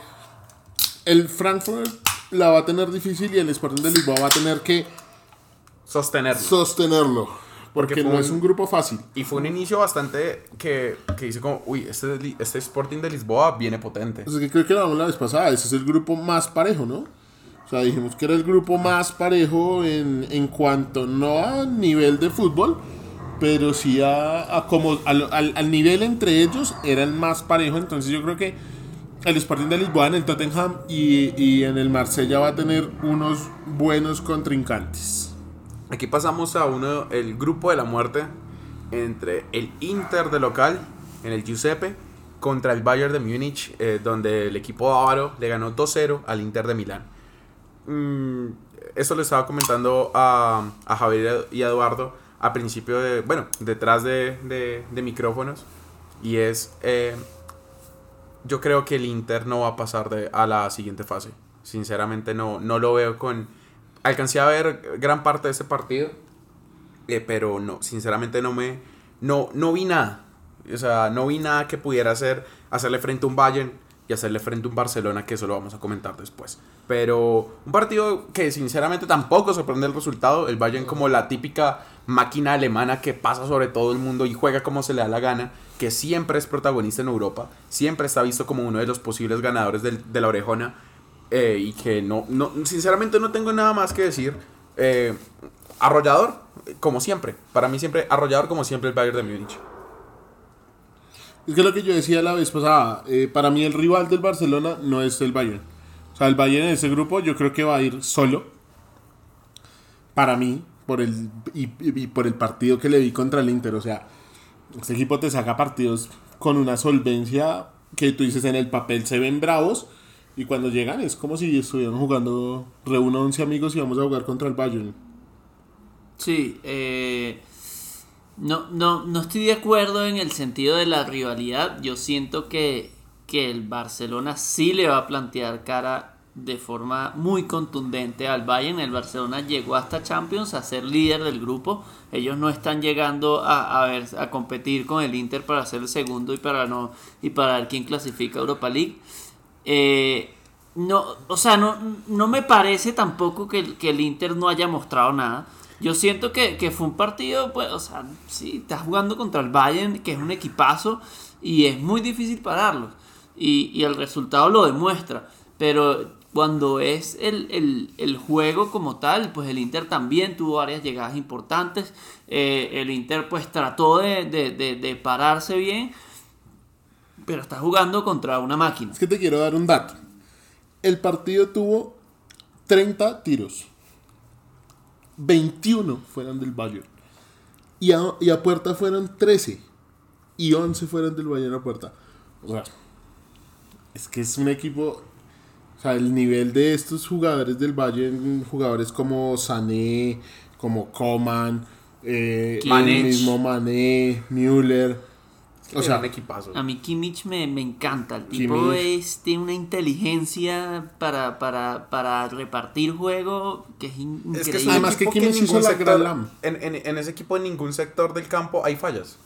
el Frankfurt la va a tener difícil y el Sporting de Lisboa va a tener que sostenerlo sostenerlo. Porque, Porque no un- es un grupo fácil. Y fue un inicio bastante que, que dice como, uy, este, este Sporting de Lisboa viene potente. Es que creo que lo hablamos la vez pasada. Ese es el grupo más parejo, ¿no? O sea, dijimos que era el grupo más parejo en, en cuanto no a nivel de fútbol, pero sí a, a como al, al- al nivel entre ellos era el más parejo. Entonces yo creo que el Sporting de Lisboa en el Tottenham y, y en el Marsella va a tener unos buenos contrincantes. Aquí pasamos a uno, el grupo de la muerte entre el Inter de local, en el Giuseppe, contra el Bayern de Múnich, eh, donde el equipo bávaro le ganó 2-0 al Inter de Milán. Mm, esto le estaba comentando a, a Javier y a Eduardo a principio de, bueno, detrás de, de- de micrófonos, y es, eh, yo creo que el Inter no va a pasar de, a la siguiente fase. Sinceramente no, no lo veo con... Alcancé a ver gran parte de ese partido, eh, pero no, sinceramente no me... No, no vi nada. O sea, no vi nada que pudiera hacer, hacerle frente a un Bayern y hacerle frente a un Barcelona, que eso lo vamos a comentar después. Pero un partido que sinceramente tampoco sorprende el resultado. El Bayern como la típica máquina alemana que pasa sobre todo el mundo y juega como se le da la gana, que siempre es protagonista en Europa, siempre está visto como uno de los posibles ganadores del- de la orejona eh, y que no, no, sinceramente no tengo nada más que decir. Eh, arrollador, como siempre. Para mí siempre, arrollador como siempre el Bayern de Múnich. Es que lo que yo decía la vez pasada, eh, para mí el rival del Barcelona no es el Bayern. O sea, el Bayern en ese grupo yo creo que va a ir solo. Para mí, por el, y, y- por el partido que le vi contra el Inter. O sea, este equipo te saca partidos con una solvencia que tú dices en el papel se ven bravos. Y cuando llegan es como si estuvieran jugando, reúno 11 amigos y vamos a jugar contra el Bayern. Sí, eh, no, no, no estoy de acuerdo en el sentido de la rivalidad. Yo siento que, que el Barcelona sí le va a plantear cara de forma muy contundente al Bayern. El Barcelona llegó hasta Champions a ser líder del grupo. Ellos no están llegando a, a, ver, a competir con el Inter para ser el segundo y para no y para ver quién clasifica a Europa League. Eh, no, o sea, no, no me parece tampoco que, que el Inter no haya mostrado nada. Yo siento que, que fue un partido, pues, o sea, sí, estás jugando contra el Bayern, que es un equipazo, y es muy difícil pararlo. Y, y el resultado lo demuestra. Pero cuando es el, el, el, juego como tal, pues el Inter también tuvo varias llegadas importantes. Eh, el Inter pues trató de, de, de, pararse bien, pero está jugando contra una máquina. Es que te quiero dar un dato. El partido tuvo 30 tiros. 21 fueron del Bayern. Y a, y a puerta fueron 13. Y 11 fueron del Bayern a puerta. O sea, es que es un equipo o sea, el nivel de estos jugadores del Bayern, jugadores como Sané, como Coman, eh, el mismo Mané, Müller. O sea, un equipazo. A mí Kimmich me, me encanta. El tipo es, tiene una inteligencia para, para, para repartir juego que es increíble. Es que es Además que Kimmich hizo la gran en, en, en, ese equipo en ningún sector del campo hay fallas.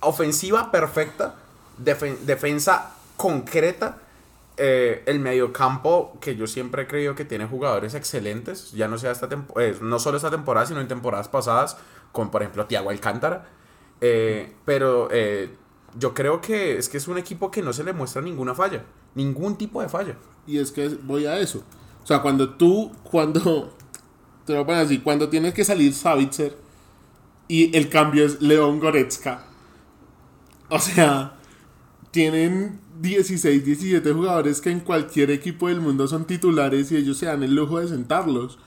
Ofensiva perfecta, defensa concreta eh, el mediocampo, que yo siempre he creído que tiene jugadores excelentes, ya no sea esta eh, no solo esta temporada, sino en temporadas pasadas, con por ejemplo Tiago Alcántara. Eh, pero yo creo que es que es un equipo que no se le muestra ninguna falla, ningún tipo de falla. Y es que voy a eso. O sea, cuando tú, cuando, te lo pones así, cuando tienes que salir Savitzer y el cambio es León Goretzka. O sea, tienen 16, 17 jugadores que en cualquier equipo del mundo son titulares y ellos se dan el lujo de sentarlos.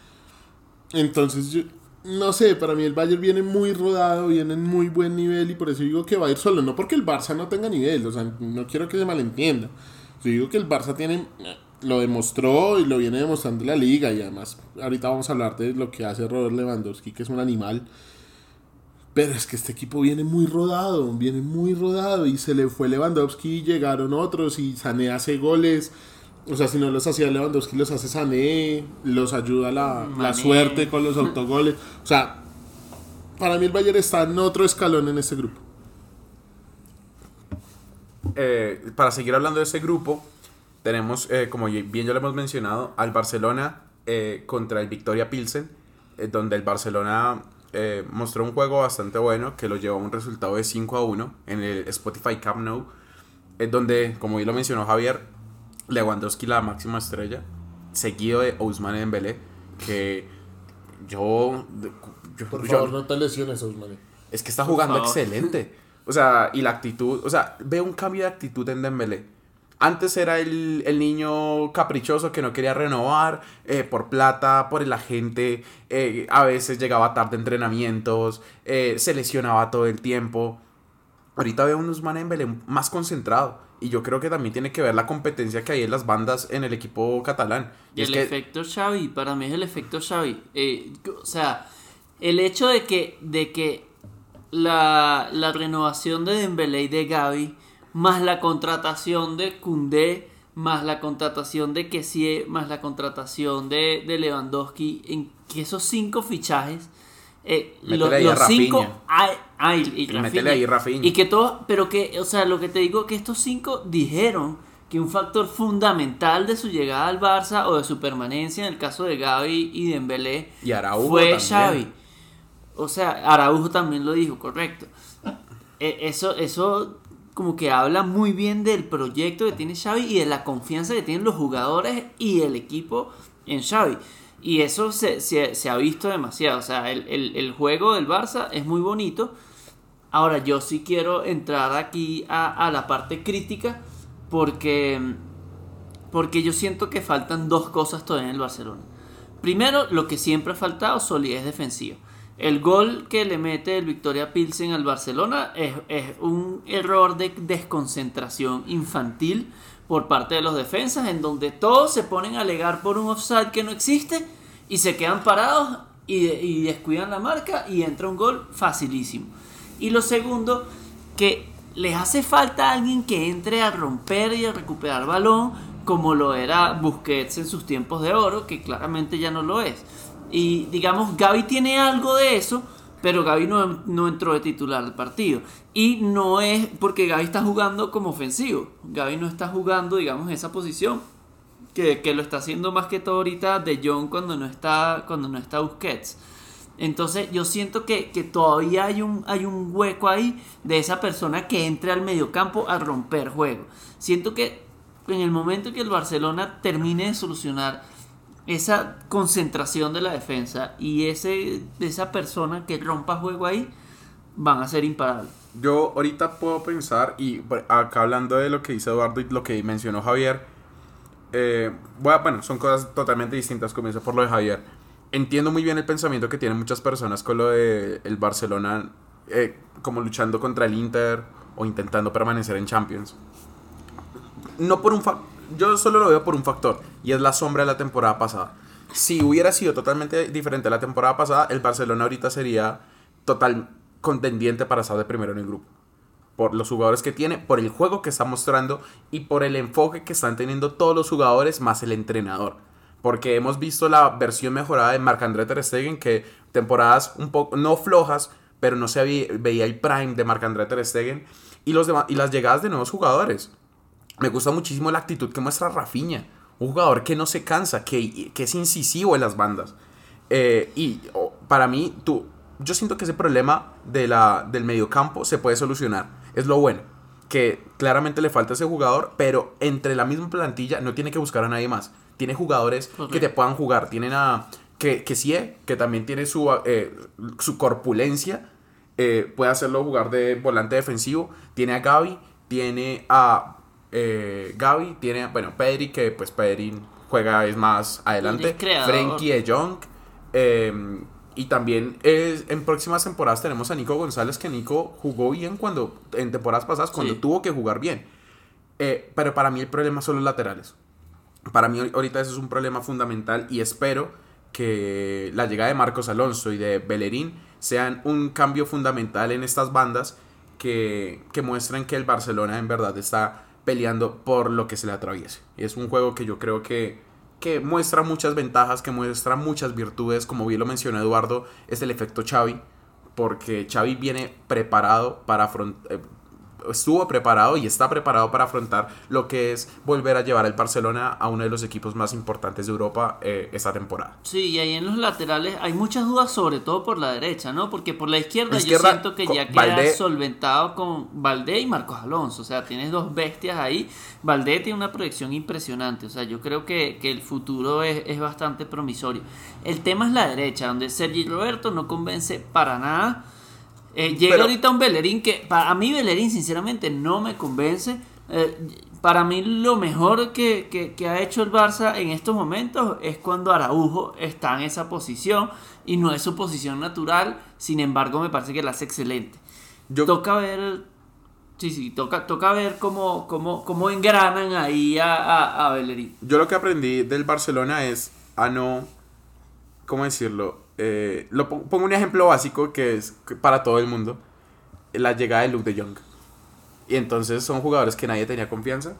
Entonces, yo, no sé, para mí el Bayern viene muy rodado, viene en muy buen nivel y por eso digo que va a ir solo. No porque el Barça no tenga nivel, o sea, no quiero que se malentienda. Yo digo que el Barça tiene, lo demostró y lo viene demostrando la liga y además ahorita vamos a hablar de lo que hace Robert Lewandowski, que es un animal. Pero es que este equipo viene muy rodado, viene muy rodado y se le fue Lewandowski, llegaron otros y Sané hace goles. O sea, si no los hacía Lewandowski, los hace Sané, los ayuda la, la suerte con los autogoles. O sea, para mí el Bayern está en otro escalón en este grupo. Eh, para seguir hablando de ese grupo, tenemos, eh, como bien ya lo hemos mencionado, al Barcelona eh, contra el Victoria Pilsen, donde el Barcelona eh, mostró un juego bastante bueno que lo llevó a un resultado de 5 a 1 en el Spotify Cup Nou, es donde, como bien lo mencionó Javier, Lewandowski la máxima estrella, seguido de Ousmane Dembélé, que yo... Por favor, no te lesiones, Ousmane. Es que está jugando excelente. O sea, y la actitud, o sea, veo un cambio de actitud en Dembélé antes era el, niño caprichoso que no quería renovar eh, por plata, por el agente, eh, a veces llegaba tarde a entrenamientos, eh, se lesionaba todo el tiempo. Ahorita veo un Usman Belén más concentrado. Y yo creo que también tiene que ver la competencia que hay en las bandas en el equipo catalán. Y, el efecto Xavi, para mí es el efecto Xavi. o sea, el hecho de que, de que la, la renovación de Dembélé y de Gaby más la contratación de Koundé, más la contratación de Kessie, más la contratación de, de Lewandowski, en que esos cinco fichajes, eh, los cinco, ay, y, ahí y que todos, pero que, o sea, lo que te digo que estos cinco dijeron que un factor fundamental de su llegada al Barça o de su permanencia en el caso de Gaby y Dembélé y fue Xavi. O sea, Araujo también lo dijo, correcto. Eh, eso, eso como que habla muy bien del proyecto que tiene Xavi y de la confianza que tienen los jugadores y el equipo en Xavi. Y eso se, se, ha visto demasiado. O sea, el, el, juego del Barça es muy bonito. Ahora, yo sí quiero entrar aquí a, a la parte crítica porque, porque yo siento que faltan dos cosas todavía en el Barcelona. Primero, lo que siempre ha faltado, solidez defensiva. El gol que le mete el Victoria Pilsen al Barcelona es, un error de desconcentración infantil por parte de los defensas, en donde todos se ponen a alegar por un offside que no existe y se quedan parados y, descuidan la marca y entra un gol facilísimo. Y lo segundo, que les hace falta alguien que entre a romper y a recuperar balón, como lo era Busquets en sus tiempos de oro, que claramente ya no lo es. Y digamos, Gaby tiene algo de eso, pero Gaby no, entró de titular al partido. Y no es porque Gaby está jugando como ofensivo. Gaby no está jugando, digamos, esa posición. Que, lo está haciendo más que todo ahorita de John cuando no está, cuando no está Busquets. Entonces yo siento que, todavía hay un, hay un hueco ahí de esa persona que entre al mediocampo a romper juego. Siento que en el momento que el Barcelona termine de solucionar esa concentración de la defensa y ese esa persona que rompa juego ahí van a ser imparables. Yo ahorita puedo pensar, y acá hablando de lo que dice Eduardo y lo que mencionó Javier, eh, bueno, son cosas totalmente distintas. Comienzo por lo de Javier. Entiendo muy bien el pensamiento que tienen muchas personas con lo de el Barcelona eh, como luchando contra el Inter o intentando permanecer en Champions. No por un yo solo lo veo por un factor y es la sombra de la temporada pasada. Si hubiera sido totalmente diferente la temporada pasada, el Barcelona ahorita sería total contendiente para estar de primero en el grupo. Por los jugadores que tiene, por el juego que está mostrando y por el enfoque que están teniendo todos los jugadores más el entrenador. Porque hemos visto la versión mejorada de Marc-André Ter Stegen que temporadas un poco no flojas, pero no se veía el prime de Marc-André Ter Stegen y los y las llegadas de nuevos jugadores. Me gusta muchísimo la actitud que muestra Rafinha, un jugador que no se cansa, que, que es incisivo en las bandas. Eh, y para mí, tú, yo siento que ese problema de la, del mediocampo se puede solucionar. Es lo bueno. Que claramente le falta ese jugador, pero entre la misma plantilla no tiene que buscar a nadie más. Tiene jugadores que te puedan jugar. Tienen a. Que, que sí, que también tiene su, eh, su corpulencia. Eh, puede hacerlo jugar de volante defensivo. Tiene a Gaby. Tiene a eh, Gaby. Tiene, bueno, Pedri, que pues Pedri juega es más adelante. Frenkie de Jong. Eh, y también es, en próximas temporadas tenemos a Nico González, que Nico jugó bien cuando en temporadas pasadas, cuando tuvo que jugar bien. Eh, pero para mí el problema son los laterales. Para mí ahorita ese es un problema fundamental y espero que la llegada de Marcos Alonso y de Bellerín sean un cambio fundamental en estas bandas que, que muestren que el Barcelona en verdad está peleando por lo que se le atraviese. Y es un juego que yo creo que que muestra muchas ventajas, que muestra muchas virtudes, como bien lo mencionó Eduardo, es el efecto Xavi, porque Xavi viene preparado para afrontar, eh, estuvo preparado y está preparado para afrontar lo que es volver a llevar el Barcelona a uno de los equipos más importantes de Europa eh, esta temporada. Sí, y ahí en los laterales hay muchas dudas, sobre todo por la derecha, ¿no? Porque por la izquierda, yo siento que ya queda solventado con Valdé y Marcos Alonso. O sea, tienes dos bestias ahí. Valdé tiene una proyección impresionante. O sea, yo creo que, el futuro es, es bastante promisorio. El tema es la derecha, donde Sergi Roberto no convence para nada. Eh, llega ahorita un Bellerín que a mí Bellerín sinceramente no me convence. Eh, para mí lo mejor que, ha hecho el Barça en estos momentos es cuando Araujo está en esa posición y no es su posición natural. Sin embargo, me parece que la hace excelente. toca ver, sí, sí, toca, toca ver cómo, cómo, cómo engranan ahí a, a Bellerín. Yo lo que aprendí del Barcelona es a no, ¿cómo decirlo? Eh, lo pongo un ejemplo básico que es para todo el mundo. La llegada de Luke de Jong. Y entonces son jugadores que nadie tenía confianza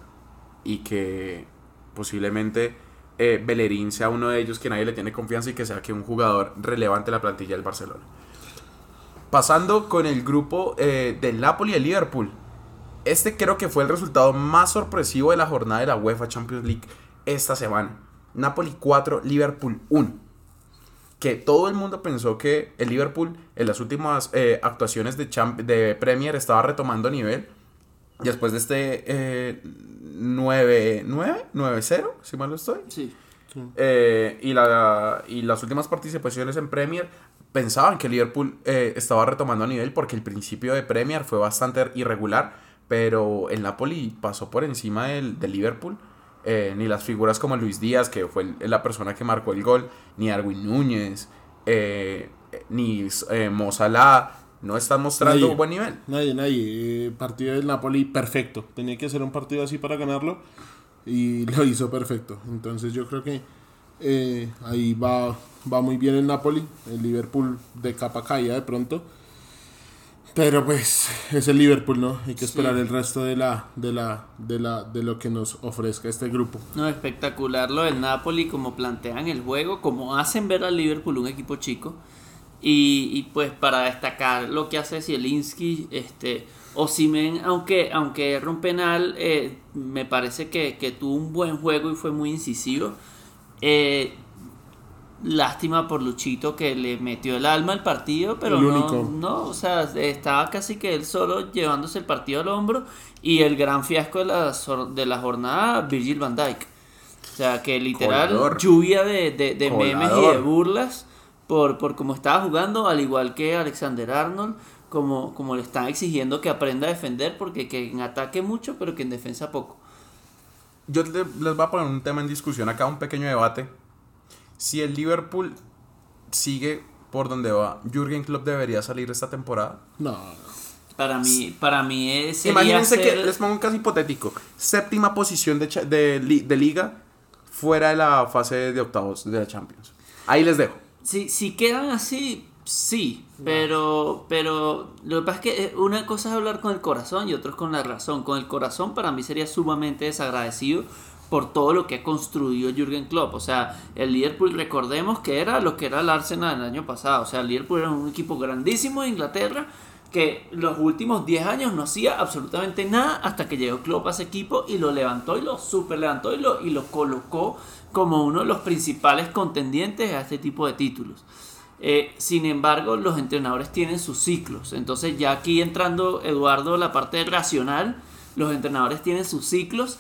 y que posiblemente eh, Bellerín sea uno de ellos que nadie le tiene confianza y que sea que un jugador relevante en la plantilla del Barcelona. Pasando con el grupo eh, del Napoli y el Liverpool. Este creo que fue el resultado más sorpresivo de la jornada de la UEFA Champions League esta semana. Napoli 4, Liverpool 1 que todo el mundo pensó que el Liverpool en las últimas eh, actuaciones de, de Premier estaba retomando nivel. Después de este 9, 9, 9-0, si mal no estoy. Sí. Eh, y, la, y las últimas participaciones en Premier pensaban que el Liverpool eh, estaba retomando nivel porque el principio de Premier fue bastante irregular, pero el Napoli pasó por encima del, del Liverpool eh, ni las figuras como Luis Díaz, que fue la persona que marcó el gol, ni Arwin Núñez, eh, ni eh, no están mostrando un buen nivel. Nadie, nadie. Eh, partido del Napoli perfecto. Tenía que hacer un partido así para ganarlo y lo hizo perfecto. Entonces yo creo que ahí va, va muy bien el Napoli. El Liverpool de capa caída de pronto. Pero pues es el Liverpool, ¿no? Hay que esperar el resto de la, de la, de la, de lo que nos ofrezca este grupo. No, espectacular lo del Napoli, como plantean el juego, como hacen ver al Liverpool un equipo chico. Y, y pues para destacar lo que hace Zielinski, este, Osimen, aunque, aunque era un penal, eh, me parece que, que, tuvo un buen juego y fue muy incisivo. Eh, lástima por Luchito que le metió el alma al partido, pero El no, no, o sea, estaba casi que él solo llevándose el partido al hombro y el gran fiasco de la, de la jornada, Virgil van Dijk. O sea, que literal Colador. lluvia de, de, de memes y de burlas por, por cómo estaba jugando, al igual que Alexander Arnold, como, como le están exigiendo que aprenda a defender, porque que en ataque mucho, pero que en defensa poco. Yo le- les voy a poner un tema en discusión acá, un pequeño debate. Si el Liverpool sigue por donde va, ¿Jürgen Klopp debería salir esta temporada? No. Para mí, para mí es sería Imagínense que, les pongo un caso hipotético, séptima posición de, cha- de, de liga fuera de la fase de octavos de la Champions. Ahí les dejo. Si, si quedan así, sí, pero, pero lo que pasa es que eh, una cosa es hablar con el corazón y otra es con la razón. Con el corazón para mí sería sumamente desagradecido por todo lo que ha construido Jürgen Klopp. O sea, el Liverpool, recordemos que era lo que era el Arsenal el año pasado. O sea, el Liverpool era un equipo grandísimo de Inglaterra que los últimos 10 años no hacía absolutamente nada hasta que llegó Klopp a ese equipo y lo levantó y lo super levantó y lo, y lo colocó como uno de los principales contendientes a este tipo de títulos. Eh, sin embargo, los entrenadores tienen sus ciclos. Entonces, ya aquí entrando, Eduardo, la parte racional, los entrenadores tienen sus ciclos.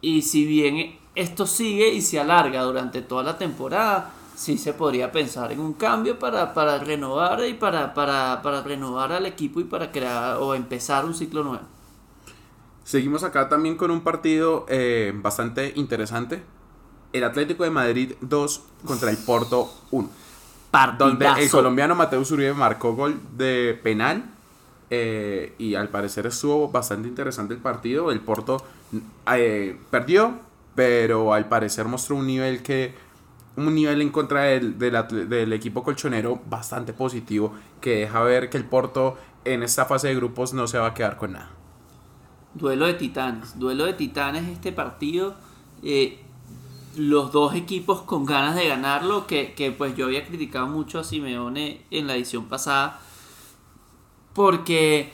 Y si bien esto sigue y se alarga durante toda la temporada, sí se podría pensar en un cambio para, para renovar y para, para, para renovar al equipo y para crear o empezar un ciclo nuevo. Seguimos acá también con un partido eh, bastante interesante. El Atlético de Madrid 2 contra el Porto 1. Donde el Partidazo. colombiano Mateus Uribe marcó gol de penal. Eh, y al parecer estuvo bastante interesante el partido. El Porto eh, perdió, pero al parecer mostró un nivel que. Un nivel en contra del, del equipo colchonero bastante positivo. Que deja ver que el Porto en esta fase de grupos no se va a quedar con nada. Duelo de titanes. Duelo de titanes este partido. eh, los dos equipos con ganas de ganarlo. Que, que, pues yo había criticado mucho a Simeone en la edición pasada. Porque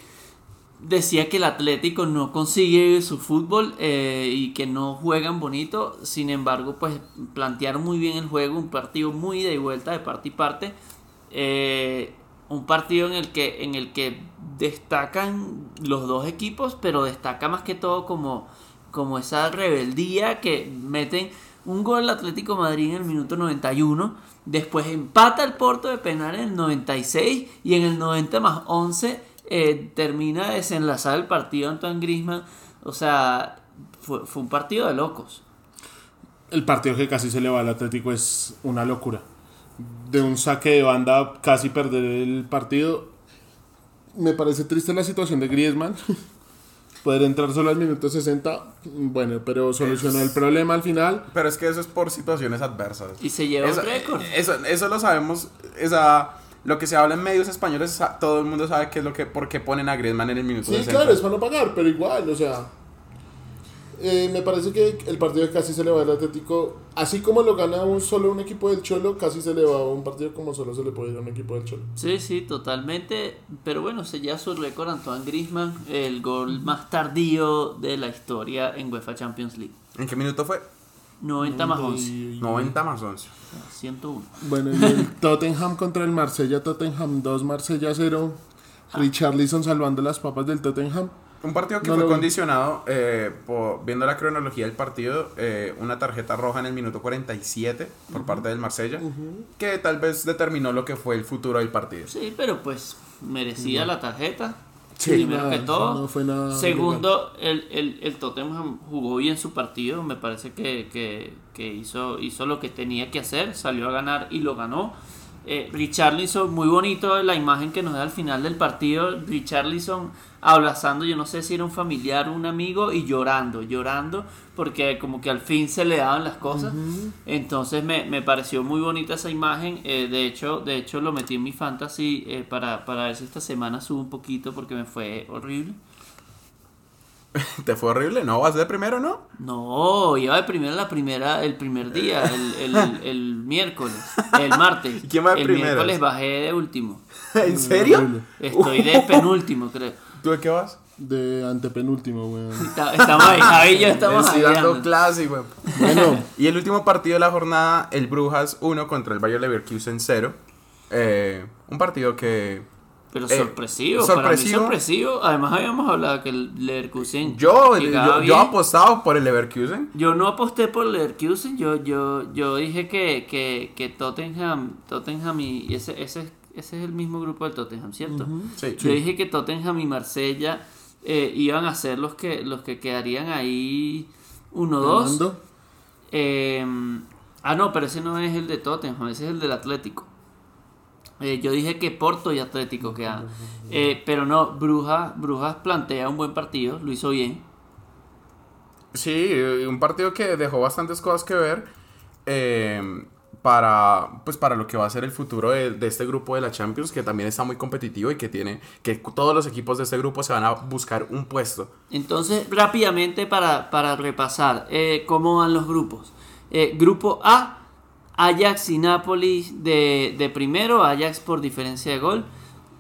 decía que el Atlético no consigue su fútbol eh, y que no juegan bonito. Sin embargo, pues plantearon muy bien el juego. Un partido muy de vuelta de parte y parte. Eh, un partido en el que en el que destacan los dos equipos, pero destaca más que todo como, como esa rebeldía que meten un gol al Atlético Madrid en el minuto 91, después empata el Porto de penal en el 96 y en el 90 más 11 eh, termina de desenlazar el partido Antoine Griezmann, o sea, fue un partido de locos. El partido que casi se le va al Atlético es una locura. De un saque de banda casi perder el partido. Me parece triste la situación de Griezmann. Poder entrar solo al minuto 60. Bueno, pero solucionó el problema al final. Pero es que eso es por situaciones adversas. Y se lleva Eso, un récord. eso, eso lo sabemos. Esa, lo que se habla en medios españoles, todo el mundo sabe qué es lo que, por qué ponen a Griezmann en el minuto Sí, 60. claro, es para no pagar, pero igual, o sea. Eh, me parece que el partido casi se le va al Atlético. Así como lo gana un solo un equipo del Cholo, casi se le va a un partido como solo se le puede ir a un equipo del Cholo. Sí, sí, totalmente. Pero bueno, se lleva su récord Antoine Griezmann, el gol más tardío de la historia en UEFA Champions League. ¿En qué minuto fue? 90 más 11. Y- 90 más 11. 101. Bueno, y el Tottenham contra el Marsella, Tottenham 2, Marsella 0. Richarlison salvando las papas del Tottenham. Un partido que No fue condicionado, eh, por, viendo la cronología del partido, eh, una tarjeta roja en el minuto 47 por parte del Marsella, que tal vez determinó lo que fue el futuro del partido. Sí, pero pues merecía la tarjeta. Sí, primero nada, que todo. no fue nada Segundo, el, el, el Tottenham jugó bien su partido. Me parece que, que, que hizo, hizo lo que tenía que hacer. Salió a ganar y lo ganó. Eh, Richarlison, muy bonito la imagen que nos da al final del partido. Richarlison abrazando, yo no sé si era un familiar o un amigo, y llorando, llorando, porque como que al fin se le daban las cosas. Entonces me, me pareció muy bonita esa imagen. eh, de, hecho, de hecho, lo metí en mi fantasy eh, para, para ver si esta semana subo un poquito porque me fue horrible. ¿Te fue horrible? ¿No? ¿Vas de primero, no? No, iba de primero la primera, el primer día, el, el, el miércoles, el martes. ¿Y quién va de el primeras? miércoles bajé de último. ¿En serio? Estoy de penúltimo, creo. ¿Tú de qué vas? de antepenúltimo, weón. Estamos ahí, ahí ya estamos Estoy ahí. dando clase, güey. Bueno, Y el último partido de la jornada, el Brujas 1 contra el Bayer Leverkusen 0. Eh, un partido que Pero Eh, sorpresivo, para mí sorpresivo. sorpresivo. Además habíamos hablado que el Leverkusen yo, yo, yo bien. apostado por el Leverkusen. Yo no aposté por Leverkusen, yo, yo, yo dije que, que, que Tottenham, Tottenham y ese, ese, ese es el mismo grupo del Tottenham, ¿cierto? Sí. Yo dije que Tottenham y Marsella eh, iban a ser los que, los que quedarían ahí 1-2. ganando. Eh, ah, no, pero ese no es el de Tottenham, ese es el del Atlético. Eh, yo dije que Porto y Atlético quedan. Eh, pero no, Brujas, Brujas plantea un buen partido, lo hizo bien. Sí, un partido que dejó bastantes cosas que ver eh, para, pues para lo que va a ser el futuro de, de este grupo de la Champions, que también está muy competitivo y que tiene que todos los equipos de este grupo se van a buscar un puesto. Entonces, rápidamente para, para repasar eh, cómo van los grupos. Eh, grupo A, Ajax y Napoli de, de primero, Ajax por diferencia de gol.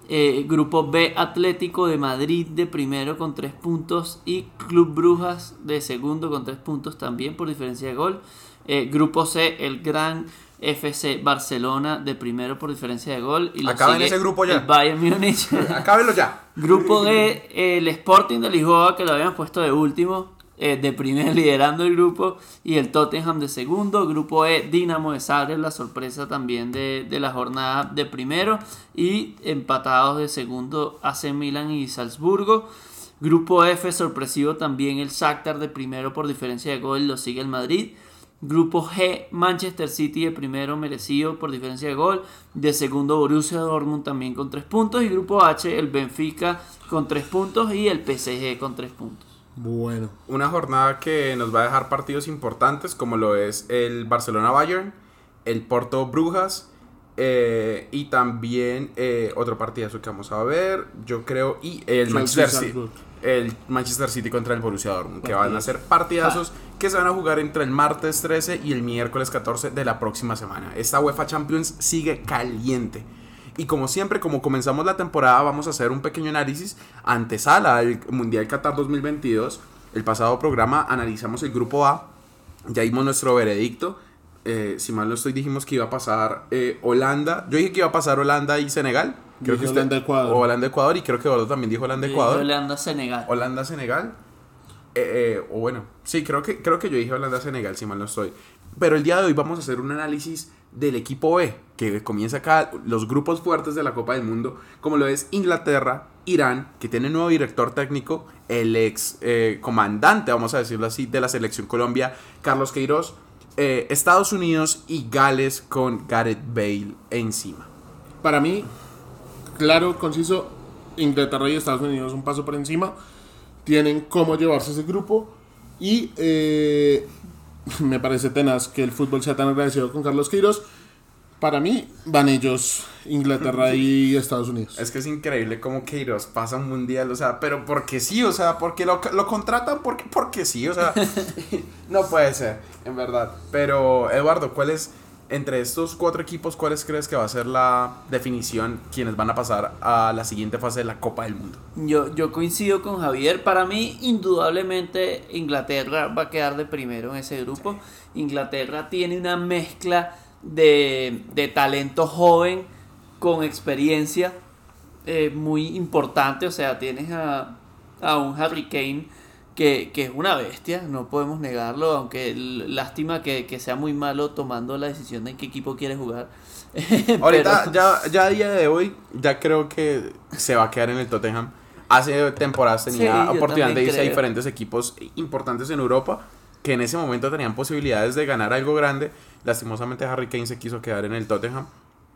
Eh, grupo B, Atlético de Madrid de primero con 3 puntos y Club Brujas de segundo con 3 puntos también por diferencia de gol. Eh, grupo C, el Gran FC Barcelona de primero por diferencia de gol. Y Acaben ese grupo ya. El Bayern Múnich. Acábelo ya. Grupo D, el Sporting de Lisboa, que lo habíamos puesto de último, eh, de primer liderando el grupo, y el Tottenham de segundo. Grupo E, Dinamo de Zagreb, la sorpresa también de, de la jornada de primero, y empatados de segundo AC Milan y Salzburgo. Grupo F, sorpresivo también el Shakhtar de primero por diferencia de gol, lo sigue el Madrid. Grupo G, Manchester City de primero merecido por diferencia de gol. De segundo, Borussia Dortmund también con 3 puntos. Y grupo H, el Benfica con 3 puntos y el PSG con 3 puntos. Bueno. Una jornada que nos va a dejar partidos importantes como lo es el Barcelona Bayern, el Porto Brujas eh, y también eh, otro partidazo que vamos a ver, yo creo, y el Manchester City. El Manchester City contra el Borussia Dortmund, que van a ser partidazos que se van a jugar entre el martes 13 y el miércoles 14 de la próxima semana. Esta UEFA Champions sigue caliente. Y como siempre, como comenzamos la temporada, vamos a hacer un pequeño análisis antesala al Mundial Qatar 2022. El pasado programa analizamos el grupo A, ya dimos nuestro veredicto. Eh, si mal no estoy, dijimos que iba a pasar eh, Holanda. Yo dije que iba a pasar Holanda y Senegal. Holanda, Ecuador. O Holanda, Ecuador. Y creo que Eduardo también dijo Holanda, Ecuador. Holanda, Senegal. Holanda, Senegal. Eh, eh, o bueno, sí, creo que, creo que yo dije Holanda, Senegal, si mal no estoy. Pero el día de hoy vamos a hacer un análisis del equipo B, que comienza acá los grupos fuertes de la Copa del Mundo, como lo es Inglaterra, Irán, que tiene nuevo director técnico, el ex eh, comandante, vamos a decirlo así, de la selección Colombia, Carlos Queiroz, eh, Estados Unidos y Gales con Gareth Bale encima. Para mí, claro, conciso, Inglaterra y Estados Unidos un paso por encima. Tienen cómo llevarse ese grupo. Y eh, me parece tenaz que el fútbol sea tan agradecido con Carlos Queiroz. Para mí, van ellos, Inglaterra y Estados Unidos. Es que es increíble cómo Queiroz pasa un mundial, o sea, pero porque sí, o sea, porque lo, lo contratan porque, porque sí, o sea, no puede ser, en verdad. Pero, Eduardo, ¿cuál es, entre estos cuatro equipos, cuáles crees que va a ser la definición quienes van a pasar a la siguiente fase de la Copa del Mundo? Yo, yo coincido con Javier. Para mí, indudablemente, Inglaterra va a quedar de primero en ese grupo. Inglaterra tiene una mezcla de, de talento joven con experiencia eh, muy importante. O sea, tienes a, a un Harry Kane que, que es una bestia, no podemos negarlo. Aunque lástima que, que sea muy malo tomando la decisión de en qué equipo quiere jugar. Ahorita, Pero- ya, ya a día de hoy, ya creo que se va a quedar en el Tottenham. Hace temporadas tenía Sí, oportunidad de irse a creo. diferentes equipos importantes en Europa que en ese momento tenían posibilidades de ganar algo grande. Lastimosamente Harry Kane se quiso quedar en el Tottenham.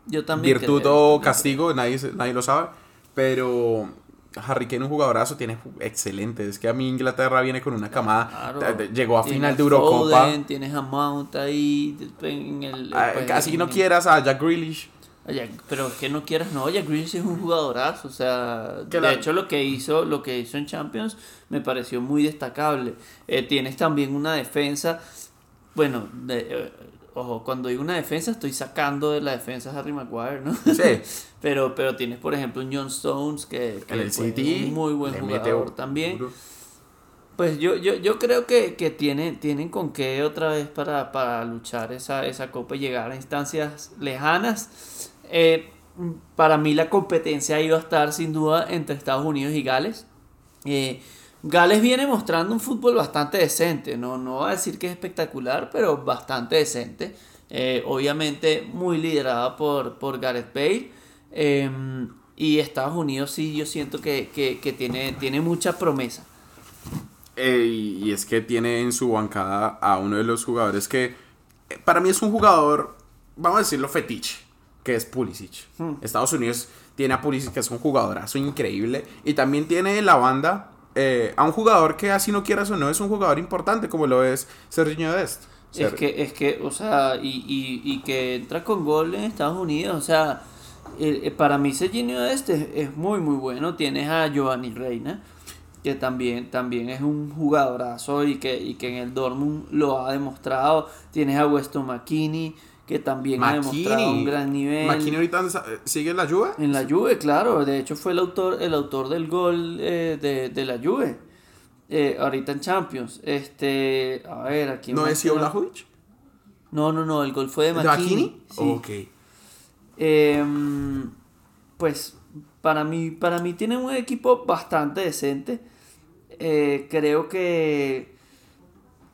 yo también Virtud creo. o castigo, nadie, nadie lo sabe. Pero Harry Kane, un jugadorazo, tiene excelente. Es que a mí Inglaterra viene con una camada. Claro. Llegó a final de Eurocopa. Foden, tienes a Mount ahí en el... Ah, pues, Así no en- quieras a Jack Grealish. Pero es que no quieras, no, ya Grealish es un jugadorazo, o sea, Que de la- hecho lo que hizo, lo que hizo en Champions me pareció muy destacable. Eh, tienes también una defensa, bueno, de- eh, ojo, cuando digo una defensa estoy sacando de la defensa a Harry Maguire, ¿no? Sí. pero, pero tienes, por ejemplo, un John Stones que, que el fue City. un muy buen mete jugador también. duro. Pues yo, yo, yo creo que, que tienen, tienen con qué otra vez para, para luchar esa, esa copa y llegar a instancias lejanas. Eh, para mí la competencia iba a estar sin duda entre Estados Unidos y Gales. Eh, Gales viene mostrando un fútbol bastante decente, no, no voy a decir que es espectacular, pero bastante decente. Eh, obviamente muy liderada por, por Gareth Bale. Eh, y Estados Unidos sí, yo siento que, que, que tiene, tiene mucha promesa. Eh, y es que tiene en su bancada a uno de los jugadores que eh, para mí es un jugador, vamos a decirlo, fetiche, que es Pulisic. Estados Unidos tiene a Pulisic, que es un jugadorazo increíble, y también tiene en la banda eh, a un jugador que así no quieras o no es un jugador importante, como lo es Sergio Dest. Es que, es que, o sea, y, y, y que entra con gol en Estados Unidos, o sea, eh, eh, para mí Serginho este es muy, muy bueno. Tienes a Giovanni Reina, que también, también es un jugadorazo y que, y que en el Dortmund lo ha demostrado. Tienes a Weston McKinney, que también ha demostrado un gran nivel. McKinney ahorita sigue en la Juve. En la Juve, claro. De hecho fue el autor, el autor del gol eh, de, de la Juve. Eh, ahorita en Champions. Este, a ver, aquí ¿No decía Blajovic? No, no, no, el gol fue de ¿De. McKinney? Sí. Ok. Em, pues para mí, para mí tiene un equipo bastante decente. Eh, creo que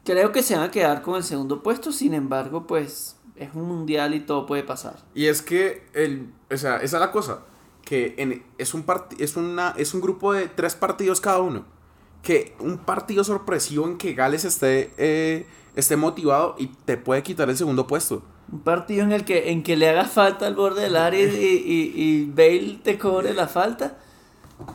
creo que se van a quedar con el segundo puesto. Sin embargo, pues es un mundial y todo puede pasar. Y es que el, o sea, esa es la cosa, que en- es un es una es un grupo de tres partidos cada uno, que un partido sorpresivo en que Gales esté eh, esté motivado y te puede quitar el segundo puesto. Un partido en el que en que le haga falta al borde del área y, y, y Bale te cobre la falta,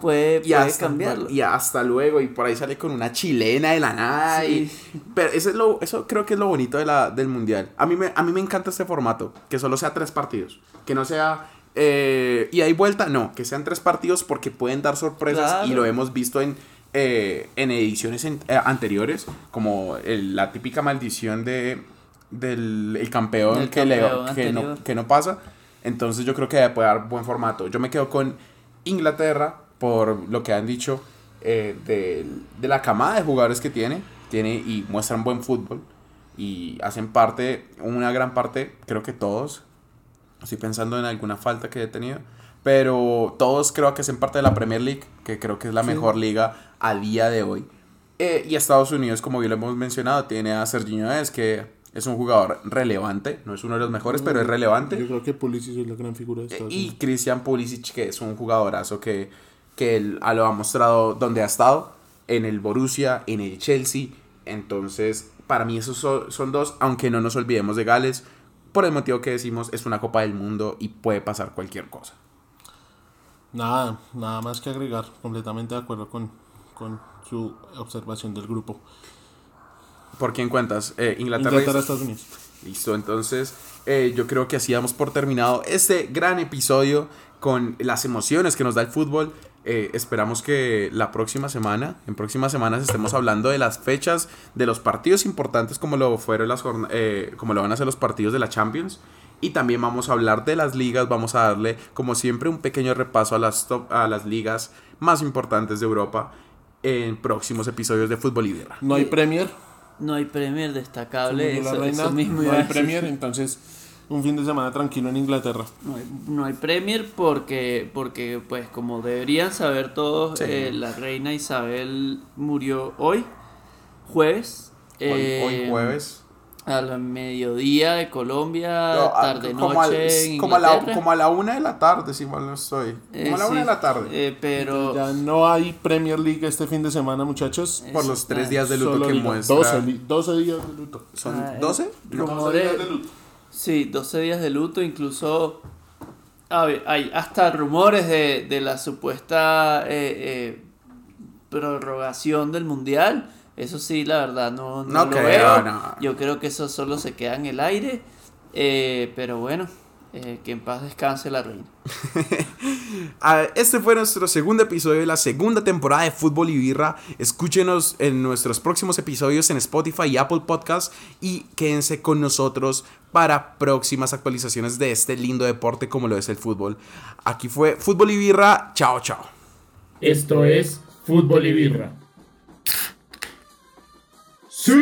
puede, Y hasta, cambiarlo. y hasta luego y por ahí sale con una chilena de la nada y- pero eso es lo eso creo que es lo bonito de la, del mundial. A mí me a mí me encanta este formato, que solo sea tres partidos, que no sea eh, y hay vuelta, no, que sean tres partidos porque pueden dar sorpresas Claro. y lo hemos visto en eh, en ediciones en- eh, anteriores, como el- la típica maldición de del el campeón, que, le- que, no, que no pasa. Entonces yo creo que puede dar buen formato. Yo me quedo con Inglaterra por lo que han dicho eh, de, de la camada de jugadores que tiene. Tiene y muestran buen fútbol. Y hacen parte, una gran parte, creo que todos. Estoy pensando en alguna falta que he tenido. Pero todos creo que hacen parte de la Premier League, que creo que es la mejor liga a día de hoy. Eh, y Estados Unidos, como bien lo hemos mencionado, tiene a Serginho Dest, que es un jugador relevante. No es uno de los mejores, pero es relevante. Yo creo que Pulisic es la gran figura de Eh, Estados Y Unidos. Christian Pulisic, que es un jugadorazo que, que él lo ha mostrado donde ha estado, en el Borussia, en el Chelsea. Entonces, para mí esos son, dos, aunque no nos olvidemos de Gales, por el motivo que decimos, es una Copa del Mundo y puede pasar cualquier cosa. Nada, nada más que agregar. Completamente de acuerdo con, con su observación del grupo. ¿Por quién cuentas? Eh, Inglaterra. Inglaterra, Estados Unidos. Listo, entonces eh, yo creo que así damos por terminado este gran episodio con las emociones que nos da el fútbol. Eh, esperamos que la próxima semana, en próximas semanas estemos hablando de las fechas de los partidos importantes como lo fueron las eh, como lo van a ser los partidos de la Champions. Y también vamos a hablar de las ligas, vamos a darle como siempre un pequeño repaso a las, top- a las ligas más importantes de Europa en próximos episodios de Fútbol y Guerra. No hay Premier. No hay Premier destacable. murió la Eso, reina, eso mismo no hay. Premier, entonces un fin de semana tranquilo en Inglaterra. No hay, no hay Premier porque, porque, pues, como deberían saber todos, Sí. eh, la reina Isabel murió hoy, jueves. Hoy, hoy eh, jueves. Al mediodía de Colombia, No, a- tarde como, noche al- en como a la, como a la una de la tarde, si mal no estoy. Eh, Como a la sí, una de la tarde. eh, pero Ya no hay Premier League este fin de semana, muchachos. por los tres días de luto Solo que muestra. 12, li- 12 días de luto. ¿Son Ah, 12? No. rumores, sí, 12 días de luto, incluso hay hasta rumores de, de la supuesta eh, eh, prorrogación del mundial. Eso sí, la verdad, no, no, No lo creo, veo. no. Yo creo que eso solo se queda en el aire. eh, pero bueno, Eh, que en paz descanse la reina. Este fue nuestro segundo episodio de la segunda temporada de Fútbol y Birra. Escúchenos en nuestros próximos episodios en Spotify y Apple Podcast y quédense con nosotros para próximas actualizaciones de este lindo deporte como lo es el fútbol. Aquí fue Fútbol y Birra. Chao, chao. Esto es Fútbol y Birra. ¡Sí!